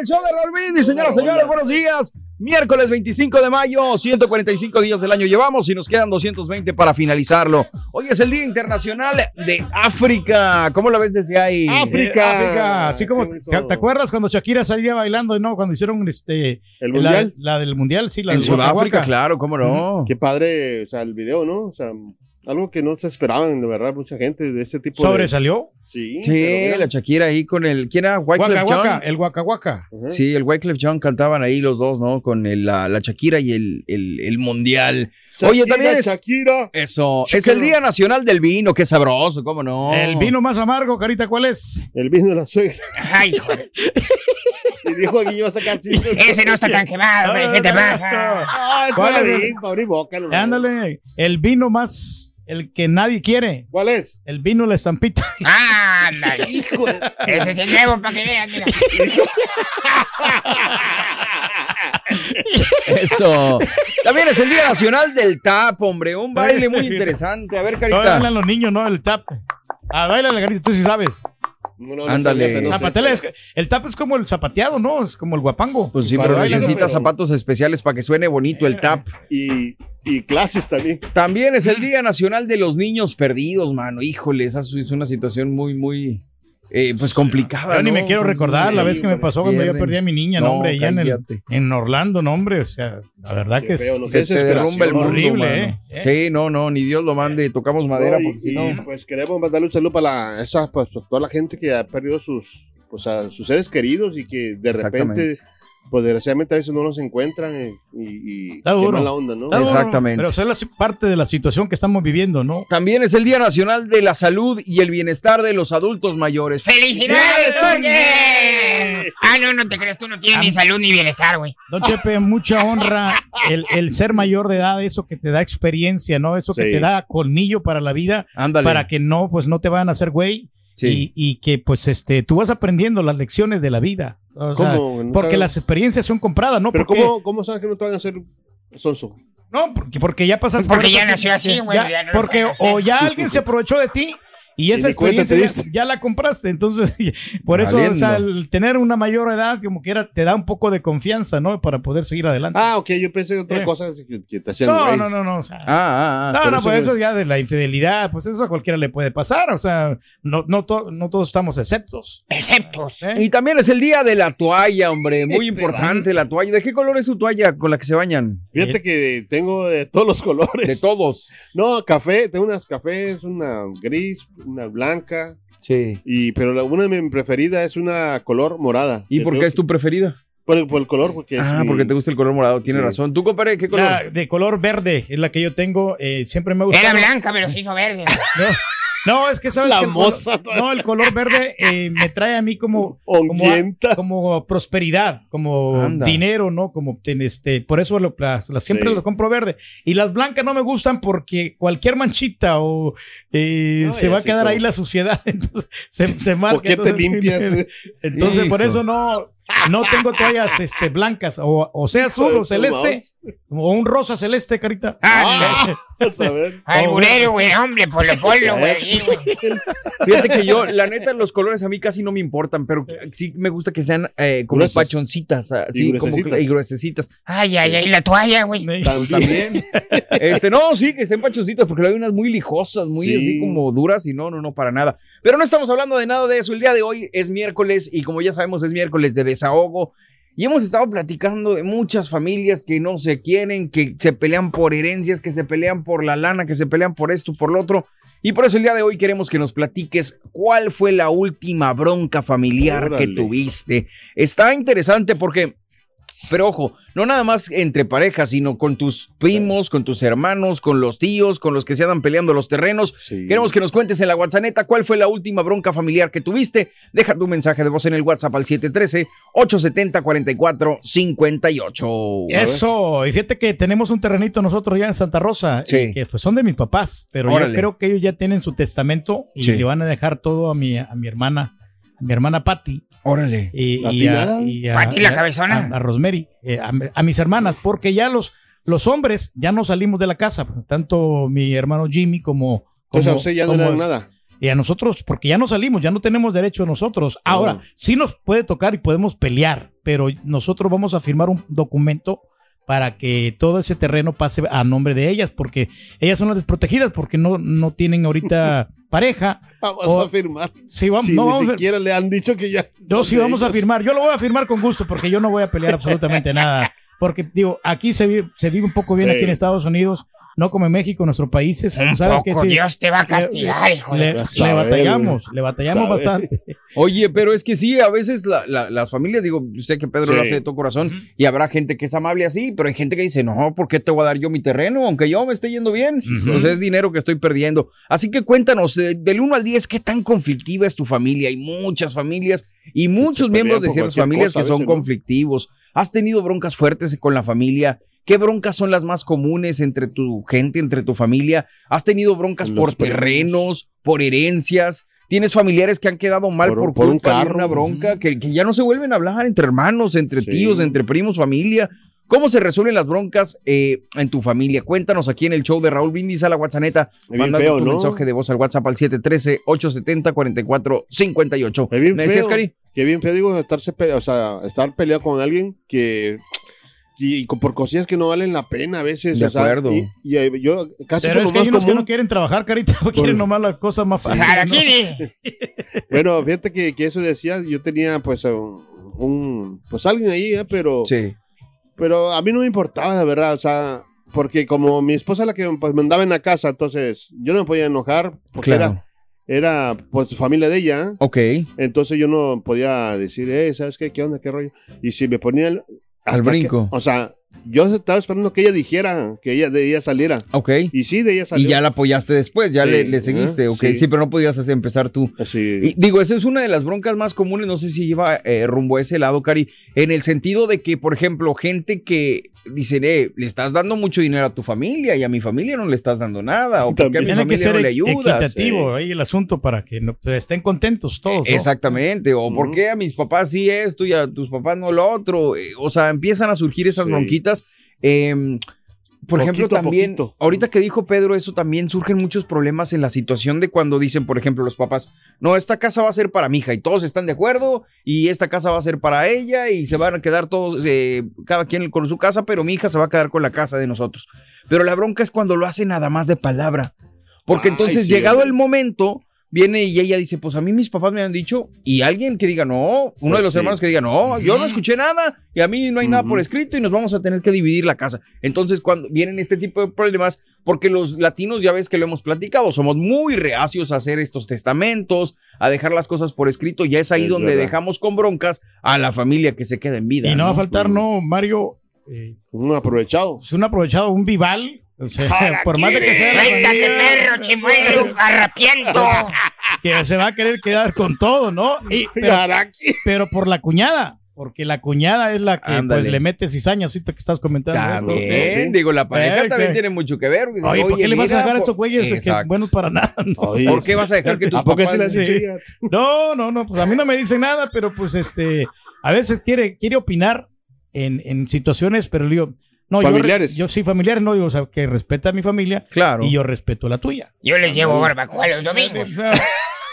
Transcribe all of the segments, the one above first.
El show de Raúl Brindis, señoras y señores, buenos días. Miércoles 25 de mayo, 145 días del año llevamos y nos quedan 220 para finalizarlo. Hoy es el Día Internacional de África. ¿Cómo lo ves desde ahí? África. África. Así como, ¿te, te acuerdas cuando Shakira salía bailando, no? Cuando hicieron este. ¿El la- mundial? La, del mundial, sí, la En del Sudáfrica, claro, cómo no. Qué padre, o sea, el video, ¿no? O sea, algo que no se esperaban, de verdad, mucha gente de ese tipo de... ¿Sobresalió? Sí. Sí, mira, la Shakira ahí con el. ¿Quién era? Wyclef. Waka, el Waka Waka. Ajá. Sí, el Wyclef John cantaban ahí los dos, ¿no? Con el- la, la Shakira y el, el, el Mundial. Oye, Shakira, también es. Shakira. Eso. Es Shakira. el Día Nacional del Vino, qué sabroso, ¿cómo no? El vino más amargo, Carita, ¿cuál es? El vino de la suegra. Ay, joder. Y dijo que iba a sacar chistes. Ese no está tan quemado, hombre. ¿Qué te pasa? Ah, es ¿Cuál para es abrir, boca. Ándale, el vino más. El que nadie quiere. ¿Cuál es? El vino la estampita. Ándale. Hijo de... Ese es el nuevo para que vean, mira. Eso. También es el Día Nacional del Tap, hombre. Un baile muy interesante. A ver, Carita. bailan los niños, ¿no? El tap. Ah, baila la Carita, tú sí sabes. No, no, no Ándale. sé, no. Zapatela es- el tap es como el zapateado, ¿no? Es como el guapango. Pues sí, pero bailar, necesita pero- zapatos especiales para que suene bonito el tap. Y, y clases también. También es el Día Nacional de los Niños Perdidos, mano. Híjole, esa es una situación muy, muy, eh, pues complicada. Yo ni me quiero recordar la vez que me pasó cuando yo perdí a mi niña, no, hombre, allá en, el, en Orlando, no, hombre, o sea, la verdad que Qué es feo, ¿no? Se derrumba el mundo, horrible. ¿eh? Sí, no, no, ni Dios lo mande. Tocamos madera No, y- porque si no. Pues queremos mandarle un saludo para la, esa, pues, toda la gente que ha perdido sus, pues, a sus seres queridos y que de repente. Pues desgraciadamente a veces no los encuentran eh, y, y qué mala onda, ¿no? Está duro, Exactamente. Pero eso es la- parte de la situación que estamos viviendo, ¿no? También es el Día Nacional de la Salud y el Bienestar de los Adultos Mayores. ¡Felicidades, Toñe! Ah, no, no te crees, tú no tienes ni salud ni bienestar, güey. Don Chepe, mucha honra el, el ser mayor de edad, eso que te da experiencia, ¿no? Eso que Sí. te da colmillo para la vida, Ándale. para que no, pues no te vayan a hacer güey. Sí. Y, y que pues este, tú vas aprendiendo las lecciones de la vida. O sea, ¿Cómo? No porque las experiencias son compradas, ¿no? Pero porque, ¿cómo, ¿cómo sabes que no te van a hacer sonso? No, porque, porque ya pasaste Porque por ya nació así, güey, ya- ya no lo porque hacer. o ya alguien se aprovechó de ti y esa experiencia ya, la compraste. Entonces, por eso, o sea, el tener una mayor edad, como quiera, te da un poco de confianza, ¿no? Para poder seguir adelante. Ah, ok, yo pensé en otra Eh. cosa que, que te hacían no, no, no, no, o sea, Ah, ah, ah. no, por no, eso pues me- eso ya de la infidelidad, pues eso a cualquiera le puede pasar, o sea, no, no, to- no todos estamos exceptos. Exceptos. ¿eh? Y también es el día de la toalla, hombre. Muy importante la toalla. ¿De qué color es su toalla con la que se bañan? Fíjate que tengo de todos los colores. De todos. No, café, tengo unas cafés, una gris, una blanca. Sí. Y, pero la, una de mis preferidas es una color morada. ¿Y por qué es tu preferida? Por el, por el color, porque es Ah, mi- porque te gusta el color morado. Tienes Sí. razón. ¿Tú, compadre, qué color? La de color verde es la que yo tengo. eh, siempre me gusta. Era blanca, pero se hizo verde. No, es que sabes La que el moza no, el color verde eh, me trae a mí como como, como prosperidad, como Anda. dinero, ¿no? Como ten- este, por eso lo- las, las- siempre Sí. las compro verde. Y las blancas no me gustan porque cualquier manchita o eh, No, se va a quedar como- ahí la suciedad, entonces se, se marca. ¿Por qué te entonces, limpias, güey? Entonces, por eso no, no tengo toallas este, blancas, o, o sea azul o celeste, o un rosa celeste, carita. Ah, Vas a ver. Alburero, güey, hombre, polo polo, güey. Fíjate que yo, la neta, los colores a mí casi no me importan, pero sí me gusta que sean eh, como Gruesas. pachoncitas, así Y como gruesecitas. y gruesecitas. Ay, ay, ay, la toalla, güey. También. Este, no, sí, que estén pachoncitas, porque hay unas muy lijosas, muy Sí. así como duras, y no, no, no, para nada. Pero no estamos hablando de nada de eso. El día de hoy es miércoles, y como ya sabemos, es miércoles de desahogo. Y hemos estado platicando de muchas familias que no se quieren, que se pelean por herencias, que se pelean por la lana, que se pelean por esto, por lo otro. Y por eso el día de hoy queremos que nos platiques cuál fue la última bronca familiar que tuviste. Está interesante porque pero ojo, no nada más entre parejas, sino con tus primos, con tus hermanos, con los tíos, con los que se andan peleando los terrenos. Sí. Queremos que nos cuentes en la WhatsApp cuál fue la última bronca familiar que tuviste. Deja tu mensaje de voz en el WhatsApp al 713-870-4458. Eso, y fíjate que tenemos un terrenito nosotros ya en Santa Rosa, Sí. eh, que pues son de mis papás, pero Órale. yo creo que ellos ya tienen su testamento y Sí. le van a dejar todo a mi, a mi hermana, a mi hermana Patty. Órale. Y, ¿La y a, y a- Pati la a- cabezona. A, a Rosemary, eh, a, a mis hermanas, porque ya los, los hombres ya no salimos de la casa, tanto mi hermano Jimmy como... Entonces a como- usted ya no le dan nada. y a nosotros, porque ya no salimos, ya no tenemos derecho nosotros. Ahora, Oh. sí nos puede tocar y podemos pelear, pero nosotros vamos a firmar un documento para que todo ese terreno pase a nombre de ellas, porque ellas son las desprotegidas, porque no, no tienen ahorita pareja. Vamos O- a firmar. Sí, vamos, Si no, ni vamos a- siquiera le han dicho que ya. son sí vamos a firmar. Yo lo voy a firmar con gusto, porque yo no voy a pelear absolutamente nada. Porque, digo, aquí se vive, se vive un poco bien Sí. aquí en Estados Unidos, no como en México, nuestro país es, Un ¿sabes qué? poco, Sí, Dios te va a castigar, hijo de... le, le ver, batallamos, le batallamos bastante. Oye, pero es que sí, a veces la- la- las familias, digo, yo sé que Pedro Sí. lo hace de todo corazón y habrá gente que es amable así, pero hay gente que dice, no, ¿por qué te voy a dar yo mi terreno? Aunque yo me esté yendo bien, pues es dinero que estoy perdiendo. Así que cuéntanos, de- del 1 al 10, ¿qué tan conflictiva es tu familia? Hay muchas familias y muchos se miembros de ciertas familias cosa que son conflictivos. ¿Has tenido broncas fuertes con la familia? ¿Qué broncas son las más comunes entre tu gente, entre tu familia? ¿Has tenido broncas Con por los primos. terrenos, por herencias? ¿Tienes familiares que han quedado mal Por- por, por un culpa de carro. una bronca? Que, que ya no se vuelven a hablar entre hermanos, entre Sí. tíos, entre primos, familia. ¿Cómo se resuelven las broncas eh, en tu familia? Cuéntanos aquí en el show de Raúl Brindis a la WhatsApp. feo, tu ¿no? mensaje de voz al WhatsApp al 713-870-4458. Es bien ¿Me decías, Cari? Que bien feo, digo, estarse pe- o sea, estar peleado con alguien que. Y, con- por cosillas que no valen la pena a veces. De o sea, acuerdo. y, y, eh, yo casi Pero por es que hay más unos que común- no quieren trabajar, carita, quieren nomás las cosas más fáciles. ¿no? Bueno, fíjate que, que eso decía, yo tenía pues un, un- pues alguien ahí, ¿eh? pero, Sí. Pero a mí no me importaba, la verdad, o sea, porque como mi esposa es la que pues, mandaba en la casa, entonces yo no me podía enojar porque Claro. era, era pues familia de ella, Ok. entonces yo no podía decir, eh, ¿sabes qué? ¿Qué onda? ¿Qué rollo? Y si me ponía el- Al brinco. que- o sea, yo estaba esperando que ella dijera, que ella de ella saliera. Ok. Y sí, de ella salió. Y ya la apoyaste después, ya Sí, le, le seguiste, ajá, ok. Sí. sí. pero no podías hacer- empezar tú. Así. Y digo, esa es una de las broncas más comunes, no sé si lleva eh, rumbo a ese lado, Cari, en el sentido de que, por ejemplo, gente que dicen, eh, le estás dando mucho dinero a tu familia y a mi familia no le estás dando nada, o porque a mi Tiene que familia ser no le ayudas. equitativo ahí el asunto para que no- pues, estén contentos todos. ¿no? Exactamente, o por qué a mis papás sí esto y a tus papás no lo otro. Eh, o sea, empiezan a surgir esas Sí. Eh, por ejemplo, Poquito también, ahorita que dijo Pedro eso, también surgen muchos problemas en la situación de cuando dicen, por ejemplo, los papás, no, esta casa va a ser para mi hija y todos están de acuerdo y esta casa va a ser para ella y se van a quedar todos, eh, cada quien con su casa, pero mi hija se va a quedar con la casa de nosotros. Pero la bronca es cuando lo hacen nada más de palabra. Porque Ay, entonces, sí, llegado el momento, viene y ella dice, pues a mí mis papás me han dicho, y alguien que diga, no, uno de Pues los sí. hermanos que diga, no, yo no escuché nada, y a mí no hay nada por escrito, y nos vamos a tener que dividir la casa. Entonces, cuando vienen este tipo de problemas, porque los latinos, ya ves que lo hemos platicado, somos muy reacios a hacer estos testamentos, a dejar las cosas por escrito, ya es ahí Es donde verdad. dejamos con broncas a la familia que se queda en vida. Y no va a faltar, no, Mario. eh, un aprovechado. un aprovechado, un vival. O sea, por más de que sea la Suéltate, perro, chimuelo, garrapiento. que se va a querer quedar con todo, ¿no? Y, pero, pero por la cuñada, porque la cuñada es la que pues, le mete cizaña, así que estás comentando. También, esto. Sí. digo, la pareja Sí, también sí. tiene mucho que ver. Oye, ¿por qué le vas a dejar a esos güeyes que buenos para nada? No, Oye, ¿Por qué vas a dejar que tus ¿A papás... se Sí. No, no, no, pues a mí no me dicen nada, pero pues este, a veces quiere, quiere opinar en, en situaciones, pero le digo, no, yo re- Familiares. Yo, sí, familiares, no, digo, o sea, que respeta a mi familia Claro. y yo respeto la tuya. Yo les llevo barbacoa los domingos.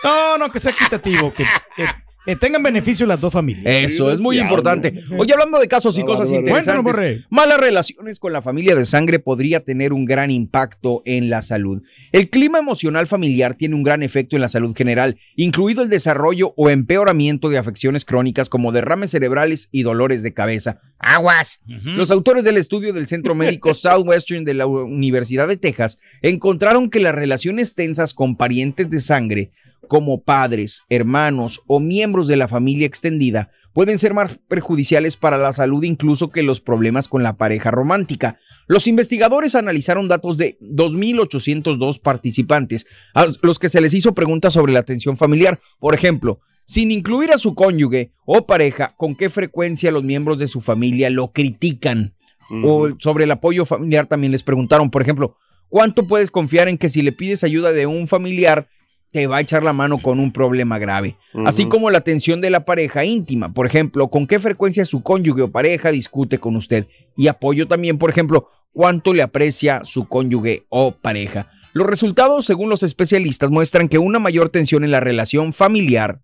No, no, que sea equitativo, que, que- que tengan beneficio las dos familias. Eso es muy importante. Oye, hablando de casos y Ah, cosas bárbaro. interesantes, malas relaciones con la familia de sangre podría tener un gran impacto en la salud. El clima emocional familiar tiene un gran efecto en la salud general, incluido el desarrollo o empeoramiento de afecciones crónicas como derrames cerebrales y dolores de cabeza. Aguas. Los autores del estudio del Centro Médico Southwestern de la Universidad de Texas encontraron que las relaciones tensas con parientes de sangre, como padres, hermanos o miembros de la familia extendida, pueden ser más perjudiciales para la salud incluso que los problemas con la pareja romántica. Los investigadores analizaron datos de 2.802 participantes, a los que se les hizo preguntas sobre la atención familiar. Por ejemplo, sin incluir a su cónyuge o pareja, con qué frecuencia los miembros de su familia lo critican. O sobre el apoyo familiar también les preguntaron, por ejemplo, ¿cuánto puedes confiar en que si le pides ayuda de un familiar te va a echar la mano con un problema grave? Así como la atención de la pareja íntima, por ejemplo, ¿con qué frecuencia su cónyuge o pareja discute con usted? Y apoyo también, por ejemplo, ¿cuánto le aprecia su cónyuge o pareja? Los resultados, según los especialistas, muestran que una mayor tensión en la relación familiar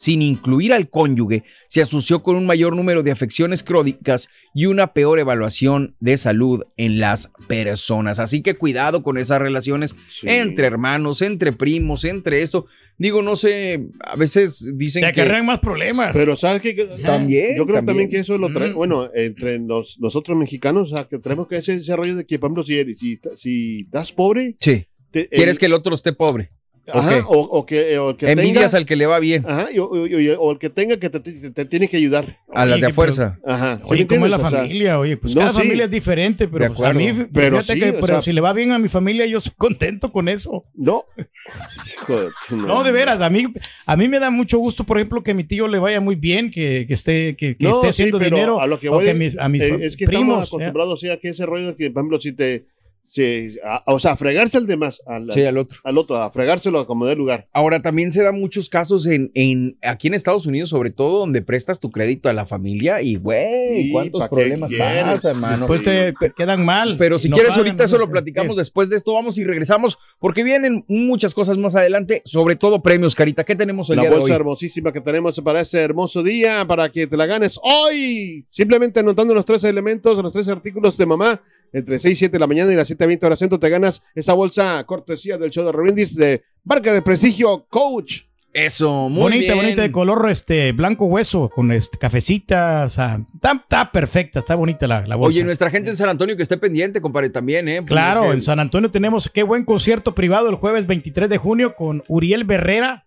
sin incluir al cónyuge, se asoció con un mayor número de afecciones crónicas y una peor evaluación de salud en las personas. Así que cuidado con esas relaciones entre hermanos, entre primos, entre eso. Digo, no sé, a veces dicen Te que... acarrean más problemas. Pero ¿sabes qué? También, Yo creo también. también, que eso lo trae, Mm. bueno, entre nos- nosotros mexicanos, o sea, que tenemos que hacer ese rollo de que, por ejemplo, si, eres- si, si das pobre, Sí. te- ¿Quieres el- que el otro esté pobre? Ajá, o, o que, o que Envidias tenga, al que le va bien, ajá, y- o, y- o el que tenga que te, te- te tiene que ayudar. a las de a Oye, fuerza. Ajá. ¿sí Oye, me ¿cómo es la familia? Oye, pues no, cada sí. familia es diferente, pero pues, a mí. Pero fíjate sí, que, pero sea- si le va bien a mi familia, yo soy contento con eso. No. Hijo de tu No, de veras, a mí, a mí me da mucho gusto, por ejemplo, que mi tío le vaya muy bien, que, que esté, que, que No, esté sí, haciendo dinero. A lo que o voy, que mis- a mis eh, es que primos. estamos acostumbrados sí, a que ese rollo que, por ejemplo, si te. Si- a- o sea, a fregarse al demás, al, Sí, al otro. al otro, a fregárselo como dé lugar. Ahora también se dan muchos casos en, en aquí en Estados Unidos, sobre todo, donde prestas tu crédito a la familia y, güey, Sí, ¿cuántos ¿pa' qué problemas pasa, hermano? Después te, quedan mal. Pero si No quieres, pagan, ahorita eso no lo platicamos sí. después de esto. Vamos y regresamos, porque vienen muchas cosas más adelante, sobre todo premios, Carita. ¿Qué tenemos el La día de bolsa hoy? hermosísima que tenemos para este hermoso día, para que te la ganes hoy. Simplemente anotando los tres elementos, los tres artículos de mamá, entre 6 y 7 de la mañana y las 7 a 20 horas centro, te ganas esa bolsa cortesía del show de Rebindis de marca de prestigio Coach. Eso, muy bonita, bien. bonita de color este blanco hueso, con este cafecita, o sea, está, está perfecta, está bonita la, la bolsa. Oye, nuestra gente en San Antonio que esté pendiente, compadre, también, ¿eh? Claro, en San Antonio tenemos qué buen concierto privado el jueves 23 de junio con Uriel Berrera.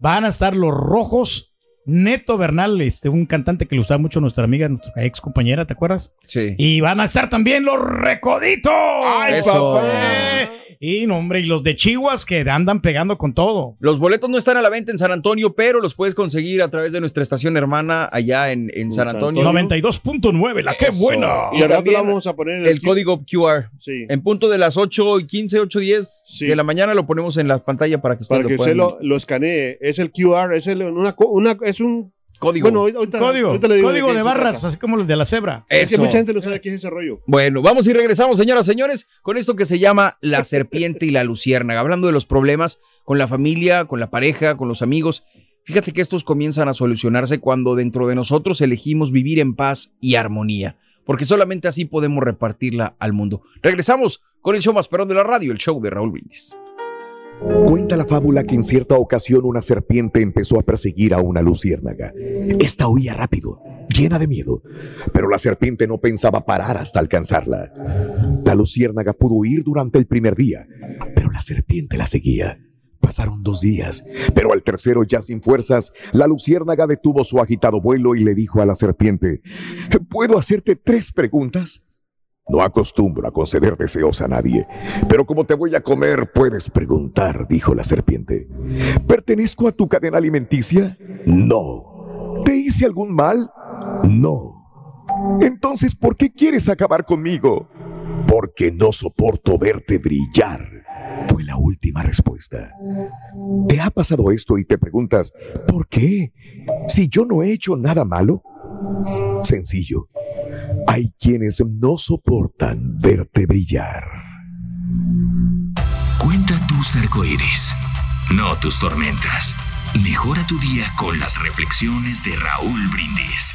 Van a estar los rojos. Neto Bernal, este, un cantante que le gustaba mucho a nuestra amiga, nuestra ex compañera, ¿te acuerdas? Sí. Y van a estar también los recoditos. ¡Ay, Eso. papá! Y no, hombre, y los de Chihuas que andan pegando con todo. Los boletos no están a la venta en San Antonio, pero los puedes conseguir a través de nuestra estación hermana allá en, en San San Antonio. 92.9, la que Eso. buena. Y ahora también vamos a poner El código QR. Sí. En punto de las 8 y 15, 8 y 10 Sí. de la mañana lo ponemos en la pantalla para que ustedes Para que lo usted puedan. lo, lo escanee. Es el QR, es el- una, una, es un Código. Bueno, ahorita, Código, ahorita le digo código de barras, trata. así como los de la cebra. Es que mucha gente no sabe qué es ese rollo. Bueno, vamos y regresamos, señoras, señores, con esto que se llama la serpiente y la luciérnaga, hablando de los problemas con la familia, con la pareja, con los amigos. Fíjate que estos comienzan a solucionarse cuando dentro de nosotros elegimos vivir en paz y armonía, porque solamente así podemos repartirla al mundo. Regresamos con el show más perrón de la radio, el show de Raúl Brindis. Cuenta la fábula que en cierta ocasión una serpiente empezó a perseguir a una luciérnaga. Esta huía rápido, llena de miedo, pero la serpiente no pensaba parar hasta alcanzarla. La luciérnaga pudo huir durante el primer día, pero la serpiente la seguía. Pasaron dos días, pero al tercero, ya sin fuerzas, la luciérnaga detuvo su agitado vuelo y le dijo a la serpiente, ¿puedo hacerte tres preguntas? No acostumbro a conceder deseos a nadie, pero como te voy a comer, puedes preguntar, dijo la serpiente. ¿Pertenezco a tu cadena alimenticia? No. ¿Te hice algún mal? No. Entonces, ¿por qué quieres acabar conmigo? Porque no soporto verte brillar, fue la última respuesta. ¿Te ha pasado esto y te preguntas, ¿por qué? Si yo no he hecho nada malo. Sencillo. Hay quienes no soportan verte brillar. Cuenta tus arcoíris, no tus tormentas. Mejora tu día con las reflexiones de Raúl Brindis.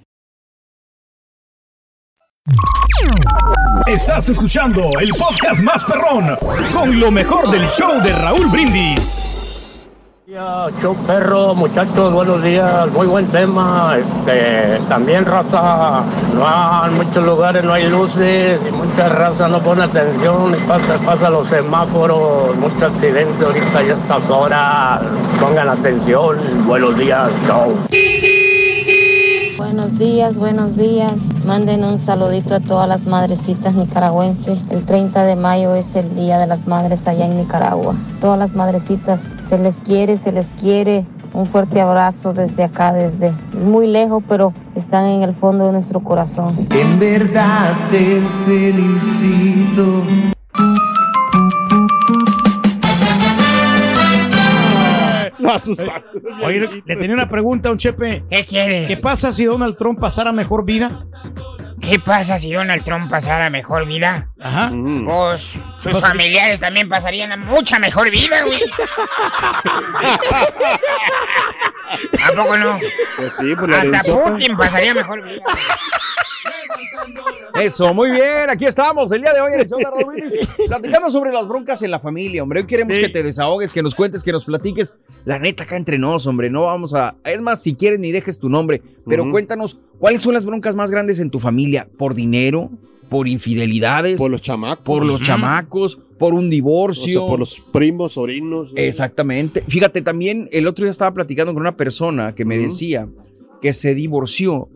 Estás escuchando el podcast más perrón con lo mejor del show de Raúl Brindis. Show perro, muchachos, buenos días, muy buen tema. Este, también raza, no en muchos lugares no hay luces y mucha raza no pone atención y pasa, los semáforos, muchos accidentes ahorita ya estas horas. Pongan atención, buenos días, show. Buenos días, buenos días. Manden un saludito a todas las madrecitas nicaragüenses. El 30 de mayo es el Día de las Madres allá en Nicaragua. Todas las madrecitas se les quiere, se les quiere. Un fuerte abrazo desde acá, desde muy lejos, pero están en el fondo de nuestro corazón. En verdad te felicito. Oye, le tenía una pregunta a un chepe. ¿Qué quieres? ¿Qué pasa si Donald Trump pasara mejor vida? ¿Qué pasa si Donald Trump pasara mejor vida? Ajá. Pues sus familiares también pasarían a mucha mejor vida, güey. ¿A poco no? Pues sí, pues Hasta Arizona. Putin pasaría mejor vida. Eso, muy bien. Aquí estamos el día de hoy en el show de Raúl platicando sobre las broncas en la familia, hombre. Hoy queremos que te desahogues, que nos cuentes, que nos platiques. La neta, acá entre nos, hombre. No vamos a. Es más, si quieres, ni dejes tu nombre. Pero cuéntanos, ¿cuáles son las broncas más grandes en tu familia? ¿Por dinero? ¿Por infidelidades? Por los chamacos. Por los chamacos, por un O divorcio. sea, por los primos, sobrinos. Exactamente. Fíjate, también el otro día estaba platicando con una persona que me decía que se divorció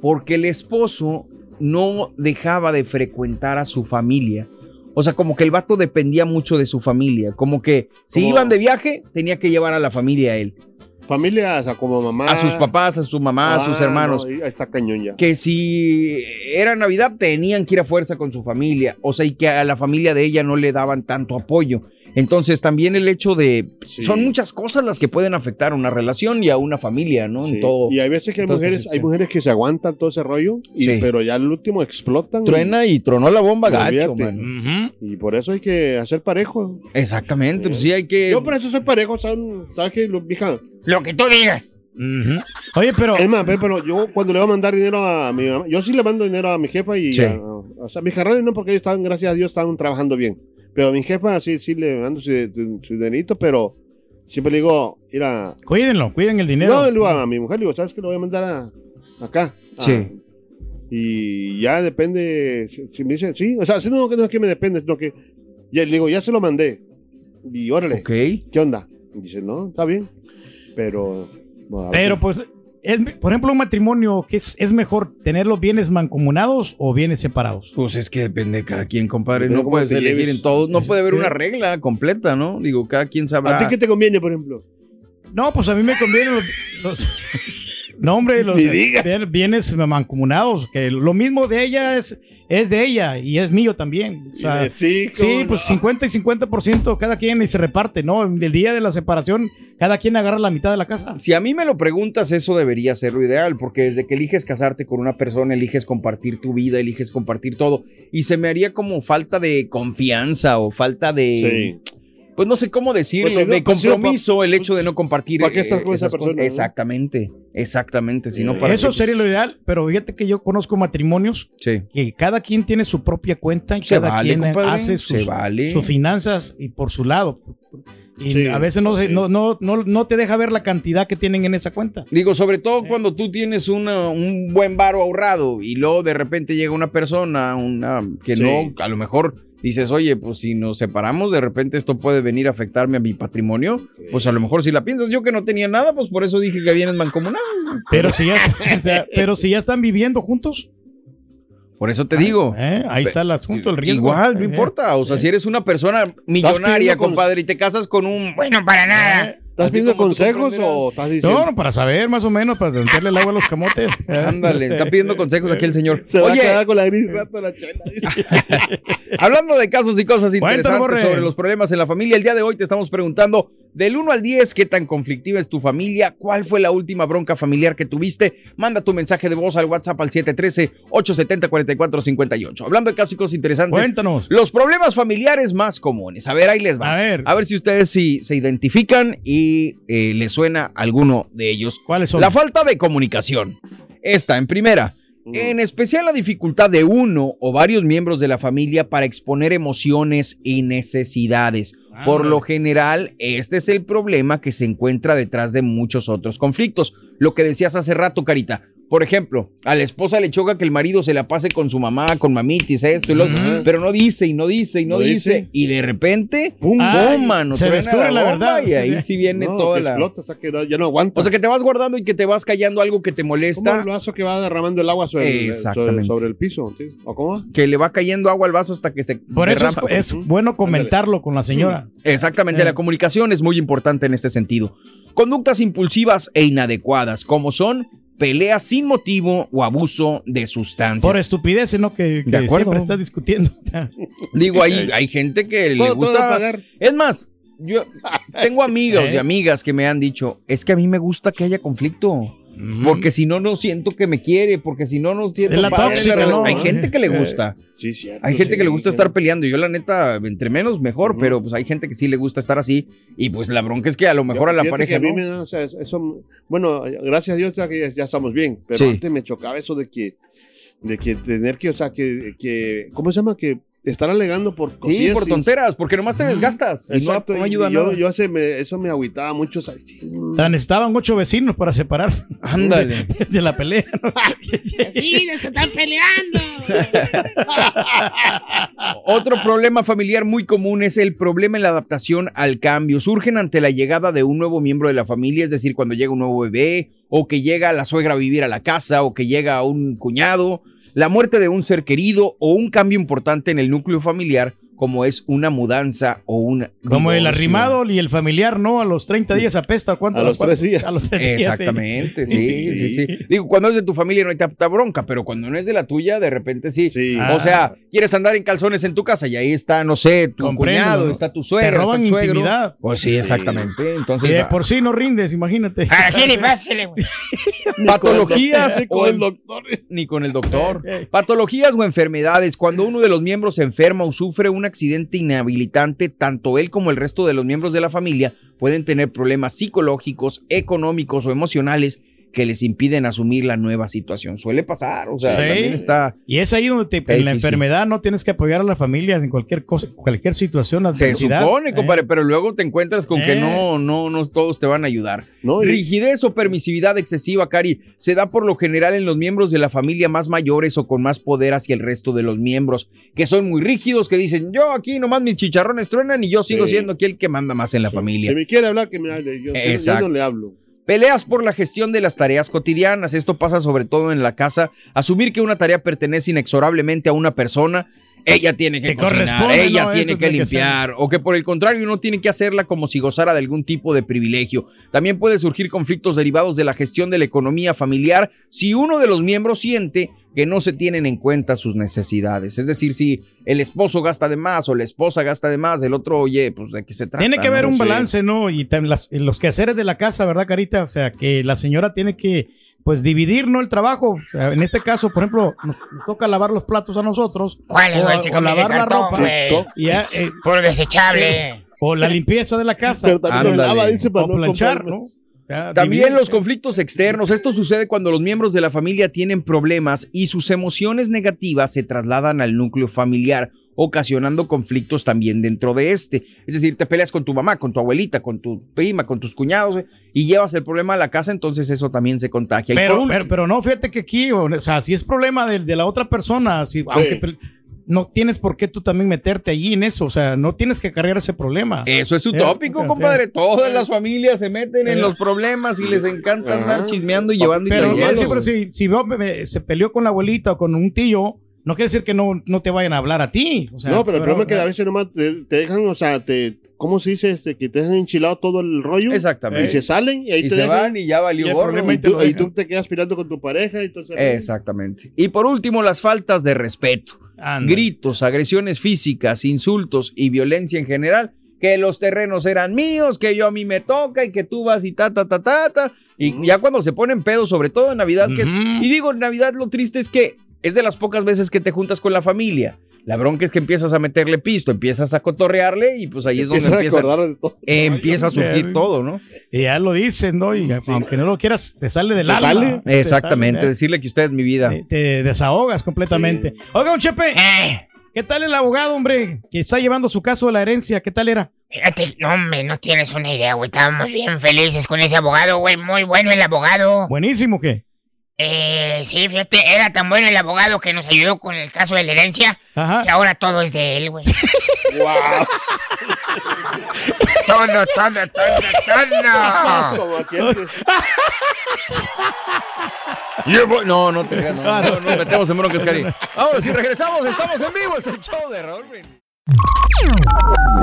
porque el esposo no dejaba de frecuentar a su familia. O sea, como que el vato dependía mucho de su familia. Como que si Como- iban de viaje, tenía que llevar a la familia a él. Familia, o sea, como mamá. A sus papás, a su mamá, a sus Ah, hermanos. no, está cañón ya. Que si era Navidad, tenían que ir a fuerza con su familia. O sea, y que a la familia de ella no le daban tanto apoyo. Entonces, también el hecho de. Son muchas cosas las que pueden afectar a una relación y a una familia, ¿no? Sí. En todo. Y hay veces que hay mujeres, hay mujeres que se aguantan todo ese rollo, y, Sí. pero ya al último explotan. Truena y tronó la bomba gacho, man. Y por eso hay que hacer parejo. Exactamente, pues sí hay que. Yo por eso soy parejo, ¿sabes? ¿Sabes qué? Lo- Mija. Lo que tú digas. Oye, pero. Es más, ve, pero yo cuando le voy a mandar dinero a mi mamá, yo sí le mando dinero a mi jefa y. Sí. a- o sea, mis carnales no, porque ellos estaban, gracias a Dios, estaban trabajando bien. Pero a mi jefa sí, sí le mando su, su, su dinerito, pero siempre le digo, mira. Cuídenlo, cuiden el dinero. No, le digo a mi mujer, le digo, ¿sabes qué? Lo voy a mandar a, acá. Sí. Ah, y ya depende, si, si me dicen, sí, o sea, si no, no es que me depende, sino que ya le digo, ya se lo mandé. Y órale. Ok. ¿Qué onda? Y dice, no, está bien. Pero. no, a ver Pero pues, es, por ejemplo, un matrimonio, ¿qué es, es mejor tener los bienes mancomunados o bienes separados? Pues es que depende de cada quien, compadre. Depende No puedes elegir lleves. en todos. No puede haber una regla completa, ¿no? Digo, cada quien sabrá. ¿A ti qué te conviene, por ejemplo? No, pues a mí me convienen los... los- no, hombre, los bienes mancomunados, que lo mismo de ella es, es de ella y es mío también. O sea, sí, sí, pues no. 50 y 50% cada quien y se reparte, ¿no? El día de la separación, cada quien agarra la mitad de la casa. Si a mí me lo preguntas, eso debería ser lo ideal, porque desde que eliges casarte con una persona, eliges compartir tu vida, eliges compartir todo. Y se me haría como falta de confianza o falta de. Pues no sé cómo decirlo, Pues si no, de pues si no, compromiso, el hecho de no compartir. ¿para qué estás eh, con esa esas cosas. Exactamente, exactamente. Si no, para Eso sería pues, lo ideal, pero fíjate que yo conozco matrimonios Sí. que cada quien tiene su propia cuenta y Se cada vale, quien compadre, hace se sus, vale. sus finanzas y por su lado. Y Sí, a veces no, se- sí. no, no, no, no te deja ver la cantidad que tienen en esa cuenta. Digo, sobre todo cuando tú tienes una- un buen varo ahorrado y luego de repente llega una persona, una que Sí. no, a lo mejor dices, oye, pues si nos separamos, de repente esto puede venir a afectarme a mi patrimonio. Pues a lo mejor si la piensas, yo que no tenía nada, pues por eso dije que vienes mancomunado. Pero si ya, o sea, pero si ya están viviendo juntos, Por eso te digo. ¿eh? ahí está el asunto, el riesgo. Igual, no Eh, importa. O sea, si eres una persona millonaria, compadre, y te casas con un. Bueno, para nada. ¿Estás Así pidiendo consejos o estás diciendo? No, para saber más o menos, para meterle el agua a los camotes. Ándale, está pidiendo consejos aquí el señor. Se va Oye, a quedar con la gris rata la chela. Hablando de casos y cosas interesantes sobre los problemas en la familia, el día de hoy te estamos preguntando del 1 al 10 qué tan conflictiva es tu familia, cuál fue la última bronca familiar que tuviste. Manda tu mensaje de voz al WhatsApp al 713-870-4458. Hablando de casos y cosas interesantes, Cuéntanos. los problemas familiares más comunes. A ver, ahí les va. A ver. A ver si ustedes sí, se identifican y eh, les suena alguno de ellos. ¿Cuáles son? La falta de comunicación. Esta, en primera. En especial la dificultad de uno o varios miembros de la familia para exponer emociones y necesidades. Por lo general, este es el problema que se encuentra detrás de muchos otros conflictos. Lo que decías hace rato, Carita. Por ejemplo, a la esposa le choca que el marido se la pase con su mamá, con mamitis, esto y lo otro, pero no dice y no dice y no, No dice. dice. Y de repente, ¡pum! Ay, mano! se descubre la bomba verdad. Y ahí sí viene No, toda que la... explota, o sea, que no- ya no aguanta. O sea, que te vas guardando y que te vas callando algo que te como molesta. el vaso que va derramando el agua sobre, el, sobre, sobre el piso. ¿sí? ¿O cómo? Que le va cayendo agua al vaso hasta que se Por eso es, bueno comentarlo con la señora. Exactamente, Eh. la comunicación es muy importante en este sentido. Conductas impulsivas e inadecuadas, como son peleas sin motivo o abuso de sustancias. Por estupideces, ¿no? Que, que De acuerdo. siempre estás discutiendo. Digo, hay, hay gente que le ¿Puedo- puedo gusta. pagar? Es más, yo tengo amigos ¿Eh? y amigas que me han dicho: es que a mí me gusta que haya conflicto. Porque si no, no siento que me quiere. Porque si no, no siento Es la tóxica, relación. ¿no? Hay gente que le Eh, gusta. Sí, cierto. Hay gente sí, que le gusta sí. estar peleando. Yo, la neta, entre menos, mejor. Pero pues hay gente que sí le gusta estar así. Y pues la bronca es que a lo mejor a la que pareja. a mí ¿no? me o sea, eso, bueno, gracias a Dios ya, que ya, ya estamos bien, pero Sí. antes me chocaba eso de que, de que tener que, o sea, que, que ¿cómo se llama? Que estar alegando por Sí, cosillas por sin- tonteras, porque nomás te desgastas. y no- Exacto, no, y ayuda a yo, nada. yo hace me- eso me agüitaba mucho. o sea, sí, necesitaban ocho vecinos para separarse. Ándale. De, de la pelea. ¿no? Sí, se están peleando. Otro problema familiar muy común es el problema en la adaptación al cambio. Surgen ante la llegada de un nuevo miembro de la familia, es decir, cuando llega un nuevo bebé, o que llega la suegra a vivir a la casa, o que llega un cuñado, la muerte de un ser querido, o un cambio importante en el núcleo familiar, como es una mudanza o un Como el arrimado y el familiar, ¿no? A los 30 días apesta. ¿Cuánto? A los tres días. A los tres días, sí. Exactamente, sí, sí, sí, Digo, cuando es de tu familia no hay tanta bronca, pero cuando no es de la tuya, de repente sí. Sí. O sea, quieres andar en calzones en tu casa y ahí está, no sé, tu Comprendo, cuñado, está tu suegra, Te roban está tu suegro. intimidad. Pues sí, exactamente. Entonces, Y de ah, por sí no rindes, imagínate. ¿Para qué le pásele, güey? patologías Ni con el doctor. ni con el doctor. Patologías o enfermedades. Cuando uno de los miembros se enferma o sufre un accidente inhabilitante, tanto él como el resto de los miembros de la familia pueden tener problemas psicológicos, económicos o emocionales que les impiden asumir la nueva situación. Suele pasar, o sea, Sí. también está... Y es ahí donde te, en la enfermedad no tienes que apoyar a la familia en cualquier cosa, cualquier situación. Se supone, Eh. compadre, pero luego te encuentras con que Eh. no, no, no todos te van a ayudar. No, y- Rigidez o permisividad excesiva, Cari, se da por lo general en los miembros de la familia más mayores o con más poder hacia el resto de los miembros, que son muy rígidos, que dicen, yo aquí nomás mis chicharrones truenan y yo sigo Sí. siendo aquí el que manda más en la familia. Si me quiere hablar, que me hable. Yo, yo Exacto. no le hablo. Peleas por la gestión de las tareas cotidianas. Esto pasa sobre todo en la casa. Asumir que una tarea pertenece inexorablemente a una persona. Ella tiene que Que cocinar, ella ¿no? tiene que limpiar, o que por el contrario uno tiene que hacerla como si gozara de algún tipo de privilegio. También puede surgir conflictos derivados de la gestión de la economía familiar si uno de los miembros siente que no se tienen en cuenta sus necesidades. Es decir, si el esposo gasta de más o la esposa gasta de más, el otro, oye, pues de qué se trata. Tiene que haber ¿no? un balance, ¿no? Y las- los quehaceres de la casa, ¿verdad, Carita? O sea, que la señora tiene que, pues, dividir, ¿no? El trabajo. O sea, en este caso, por ejemplo, nos, nos toca lavar los platos a nosotros. ¿Cuál, o, o de lavar la ropa. y ya, eh, desechable. eh, o la limpieza de la casa. Pero también lava, dice, para o no planchar, También los conflictos externos. Esto sucede cuando los miembros de la familia tienen problemas y sus emociones negativas se trasladan al núcleo familiar, ocasionando conflictos también dentro de este. Es decir, te peleas con tu mamá, con tu abuelita, con tu prima, con tus cuñados eh, y llevas el problema a la casa, entonces eso también se contagia. Pero, último- pero, pero no, fíjate que aquí, o sea, si es problema de, de la otra persona, si, aunque no tienes por qué tú también meterte allí en eso, o sea, no tienes que cargar ese problema. Eso es Eh, utópico, ok, ok. compadre. Todas las familias se meten en Eh. los problemas y les encanta andar chismeando y llevando y Pero siempre si, si veo- me- se peleó con la abuelita o con un tío, no quiere decir que no, no te vayan a hablar a ti. O sea, no, pero el problema es que a veces nomás te, te dejan, o sea, te, ¿cómo se dice? Este, que te dejan enchilado todo el rollo. Exactamente. Y se salen y ahí Y te se dejan. van y ya valió Y gorro. problema- Y tú, y te quedas pirando con tu pareja y entonces... Exactamente. Y por último, las faltas de respeto. Gritos, agresiones físicas, insultos y violencia en general. Que los terrenos eran míos, que yo a mí me toca y que tú vas y ta, ta, ta, ta, ta. Y ya cuando se ponen pedos, sobre todo en Navidad, que es. Y digo, en Navidad lo triste es que es de las pocas veces que te juntas con la familia. La bronca es que empiezas a meterle pisto, empiezas a cotorrearle y pues ahí es donde Empiezas a empieza, acordar de todo. empieza a surgir todo, ¿no? Y ya lo dices, ¿no? Y aunque no lo quieras, te sale del alma. Te Exactamente, sale, ¿eh? decirle que usted es mi vida. te desahogas completamente. Oiga, un Chepe, Eh. ¿qué tal el abogado, hombre, que está llevando su caso de la herencia? ¿Qué tal era? Fíjate, no, hombre, no tienes una idea, güey. Estábamos bien felices con ese abogado, güey. Muy bueno el abogado. Buenísimo, ¿qué? Eh, sí, fíjate, era tan bueno el abogado que nos ayudó con el caso de la herencia Ajá. que ahora todo es de él, güey. ¡Wow! todo, todo, todo, todo. Llevo- No, no te creas, no, no, nos metemos en broncas, Cari. Ahora sí, regresamos, estamos en vivo, es el show de Raúl Brindis.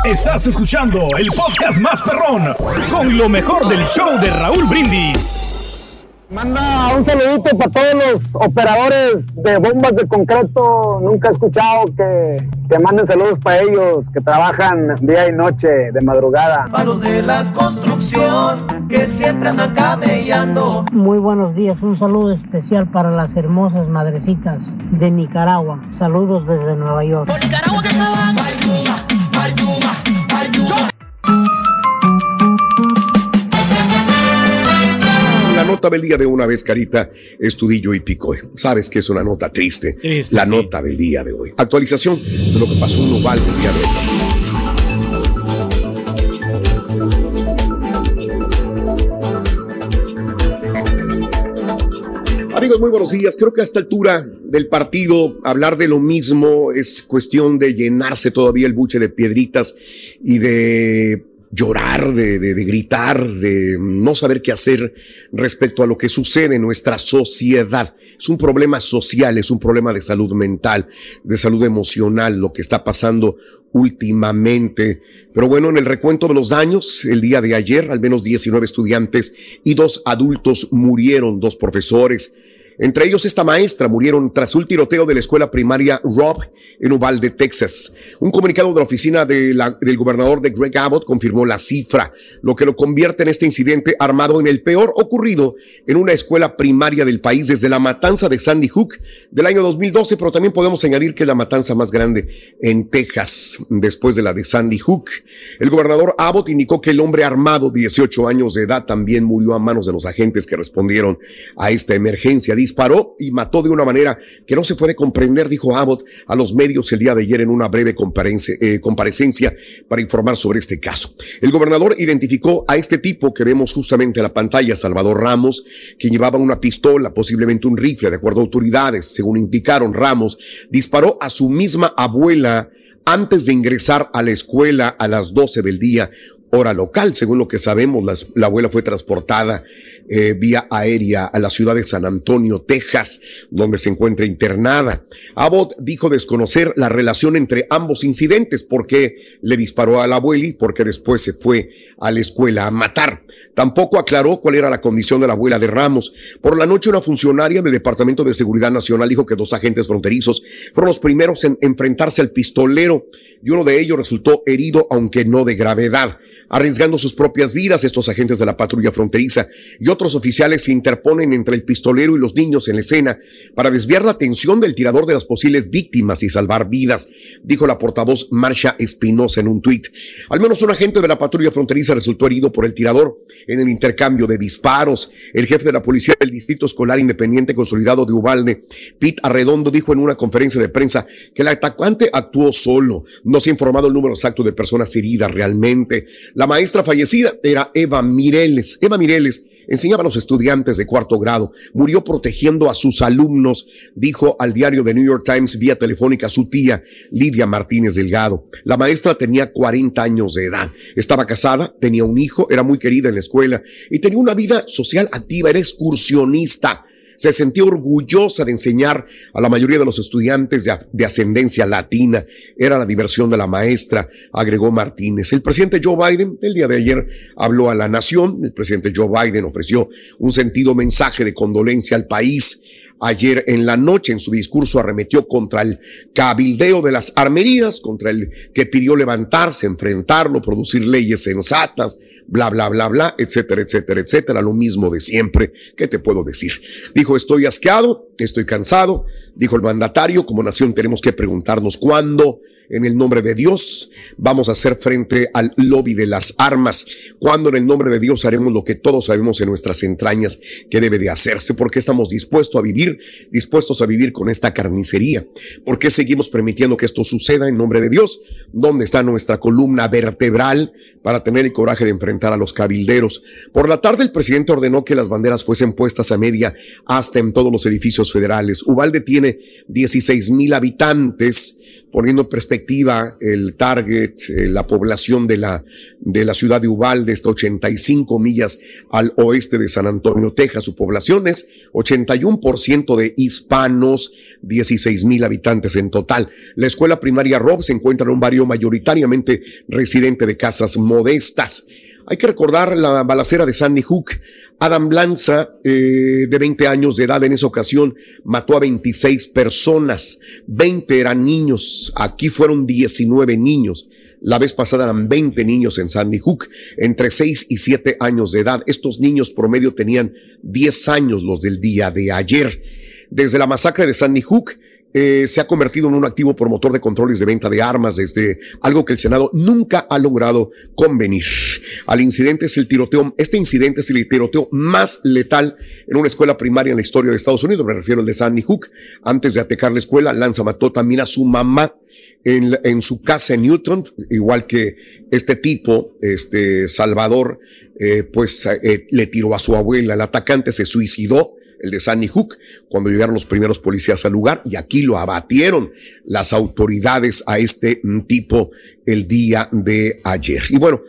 Estás escuchando el podcast más perrón con lo mejor del show de Raúl Brindis. Manda un saludito para todos los operadores de bombas de concreto. Nunca he escuchado que, que manden saludos para ellos, que trabajan día y noche, de madrugada. Para los de la construcción que siempre andan camellando. Muy buenos días, un saludo especial para las hermosas madrecitas de Nicaragua. Saludos desde Nueva York. La nota del día de una vez, Carita, es Tudillo y Picoy. Sabes que es una nota triste. Triste, la sí. nota del día de hoy. Actualización de lo que pasó en Uvalde el día de hoy. Amigos, muy buenos días. Creo que a esta altura del partido hablar de lo mismo es cuestión de llenarse todavía el buche de piedritas y de llorar, de, de- de gritar, de no saber qué hacer respecto a lo que sucede en nuestra sociedad. Es un problema social, es un problema de salud mental, de salud emocional, lo que está pasando últimamente. Pero bueno, en el recuento de los daños, el día de ayer, al menos 19 estudiantes y dos adultos murieron, dos profesores. Entre ellos esta maestra murieron tras un tiroteo de la escuela primaria Rob en Uvalde, Texas. Un comunicado de la oficina del gobernador de Greg Abbott confirmó la cifra, lo que lo convierte en este incidente armado en el peor ocurrido en una escuela primaria del país desde la matanza de Sandy Hook del año 2012, pero también podemos añadir que es la matanza más grande en Texas después de la de Sandy Hook. El gobernador Abbott indicó que el hombre armado, 18 años de edad, también murió a manos de los agentes que respondieron a esta emergencia. Disparó y mató de una manera que no se puede comprender, dijo Abbott a los medios el día de ayer en una breve eh, comparecencia para informar sobre este caso. El gobernador identificó a este tipo que vemos justamente en la pantalla, Salvador Ramos, quien llevaba una pistola, posiblemente un rifle, de acuerdo a autoridades. Según indicaron, Ramos disparó a su misma abuela antes de ingresar a la escuela a las 12 del día, hora local. Según lo que sabemos, la abuela fue transportada eh, vía aérea a la ciudad de San Antonio, Texas, donde se encuentra internada. Abbott dijo desconocer la relación entre ambos incidentes, porque le disparó a la abuela y porque después se fue a la escuela a matar. Tampoco aclaró cuál era la condición de la abuela de Ramos. Por la noche, una funcionaria del Departamento de Seguridad Nacional dijo que dos agentes fronterizos fueron los primeros en enfrentarse al pistolero y uno de ellos resultó herido, aunque no de gravedad. Arriesgando sus propias vidas, estos agentes de la patrulla fronteriza y otros oficiales se interponen entre el pistolero y los niños en la escena para desviar la atención del tirador de las posibles víctimas y salvar vidas, dijo la portavoz Marsha Espinosa en un tuit. Al menos un agente de la patrulla fronteriza resultó herido por el tirador en el intercambio de disparos. El jefe de la policía del Distrito Escolar Independiente Consolidado de Ubalde, Pete Arredondo, dijo en una conferencia de prensa que el atacante actuó solo. No se ha informado el número exacto de personas heridas realmente. La maestra fallecida era Eva Mireles. Eva Mireles enseñaba a los estudiantes de cuarto grado, murió protegiendo a sus alumnos, dijo al diario The New York Times vía telefónica su tía Lidia Martínez Delgado. La maestra tenía 40 años de edad, estaba casada, tenía un hijo, era muy querida en la escuela y tenía una vida social activa, era excursionista. Se sentía orgullosa de enseñar a la mayoría de los estudiantes de, de ascendencia latina. Era la diversión de la maestra, agregó Martínez. El presidente Joe Biden el día de ayer habló a la nación. El presidente Joe Biden ofreció un sentido mensaje de condolencia al país. Ayer en la noche en su discurso arremetió contra el cabildeo de las armerías, contra el que pidió levantarse, enfrentarlo, producir leyes sensatas, bla, bla, bla, bla, etcétera, etcétera, etcétera, lo mismo de siempre. ¿Qué te puedo decir? Dijo, estoy asqueado, estoy cansado, dijo el mandatario, como nación tenemos que preguntarnos cuándo, en el nombre de Dios, vamos a hacer frente al lobby de las armas, cuando en el nombre de Dios haremos lo que todos sabemos en nuestras entrañas que debe de hacerse, porque estamos dispuestos a vivir, dispuestos a vivir con esta carnicería, ¿por qué seguimos permitiendo que esto suceda en nombre de Dios? ¿Dónde está nuestra columna vertebral para tener el coraje de enfrentar a los cabilderos? Por la tarde el presidente ordenó que las banderas fuesen puestas a media hasta en todos los edificios federales. Ubalde tiene 16 mil habitantes, poniendo en perspectiva el target, eh, la población de la, de la ciudad de Ubalde está 85 millas al oeste de San Antonio, Texas. Su población es 81% de hispanos, 16 mil habitantes en total. La escuela primaria Rob se encuentra en un barrio mayoritariamente residente de casas modestas. Hay que recordar la balacera de Sandy Hook. Adam Lanza, eh, de 20 años de edad en esa ocasión, mató a 26 personas. 20 eran niños. Aquí fueron 19 niños. La vez pasada eran 20 niños en Sandy Hook, entre 6 y 7 años de edad. Estos niños promedio tenían 10 años los del día de ayer. Desde la masacre de Sandy Hook, eh, se ha convertido en un activo promotor de controles de venta de armas desde algo que el Senado nunca ha logrado convenir. Al incidente es el tiroteo, este incidente es el tiroteo más letal en una escuela primaria en la historia de Estados Unidos, me refiero al de Sandy Hook. Antes de atacar la escuela, Lanza mató también a su mamá en, su casa en Newton, igual que este tipo, este Salvador, eh, pues eh, le tiró a su abuela. El atacante se suicidó el de Sandy Hook, cuando llegaron los primeros policías al lugar y aquí lo abatieron las autoridades a este mm, tipo el día de ayer. Y bueno,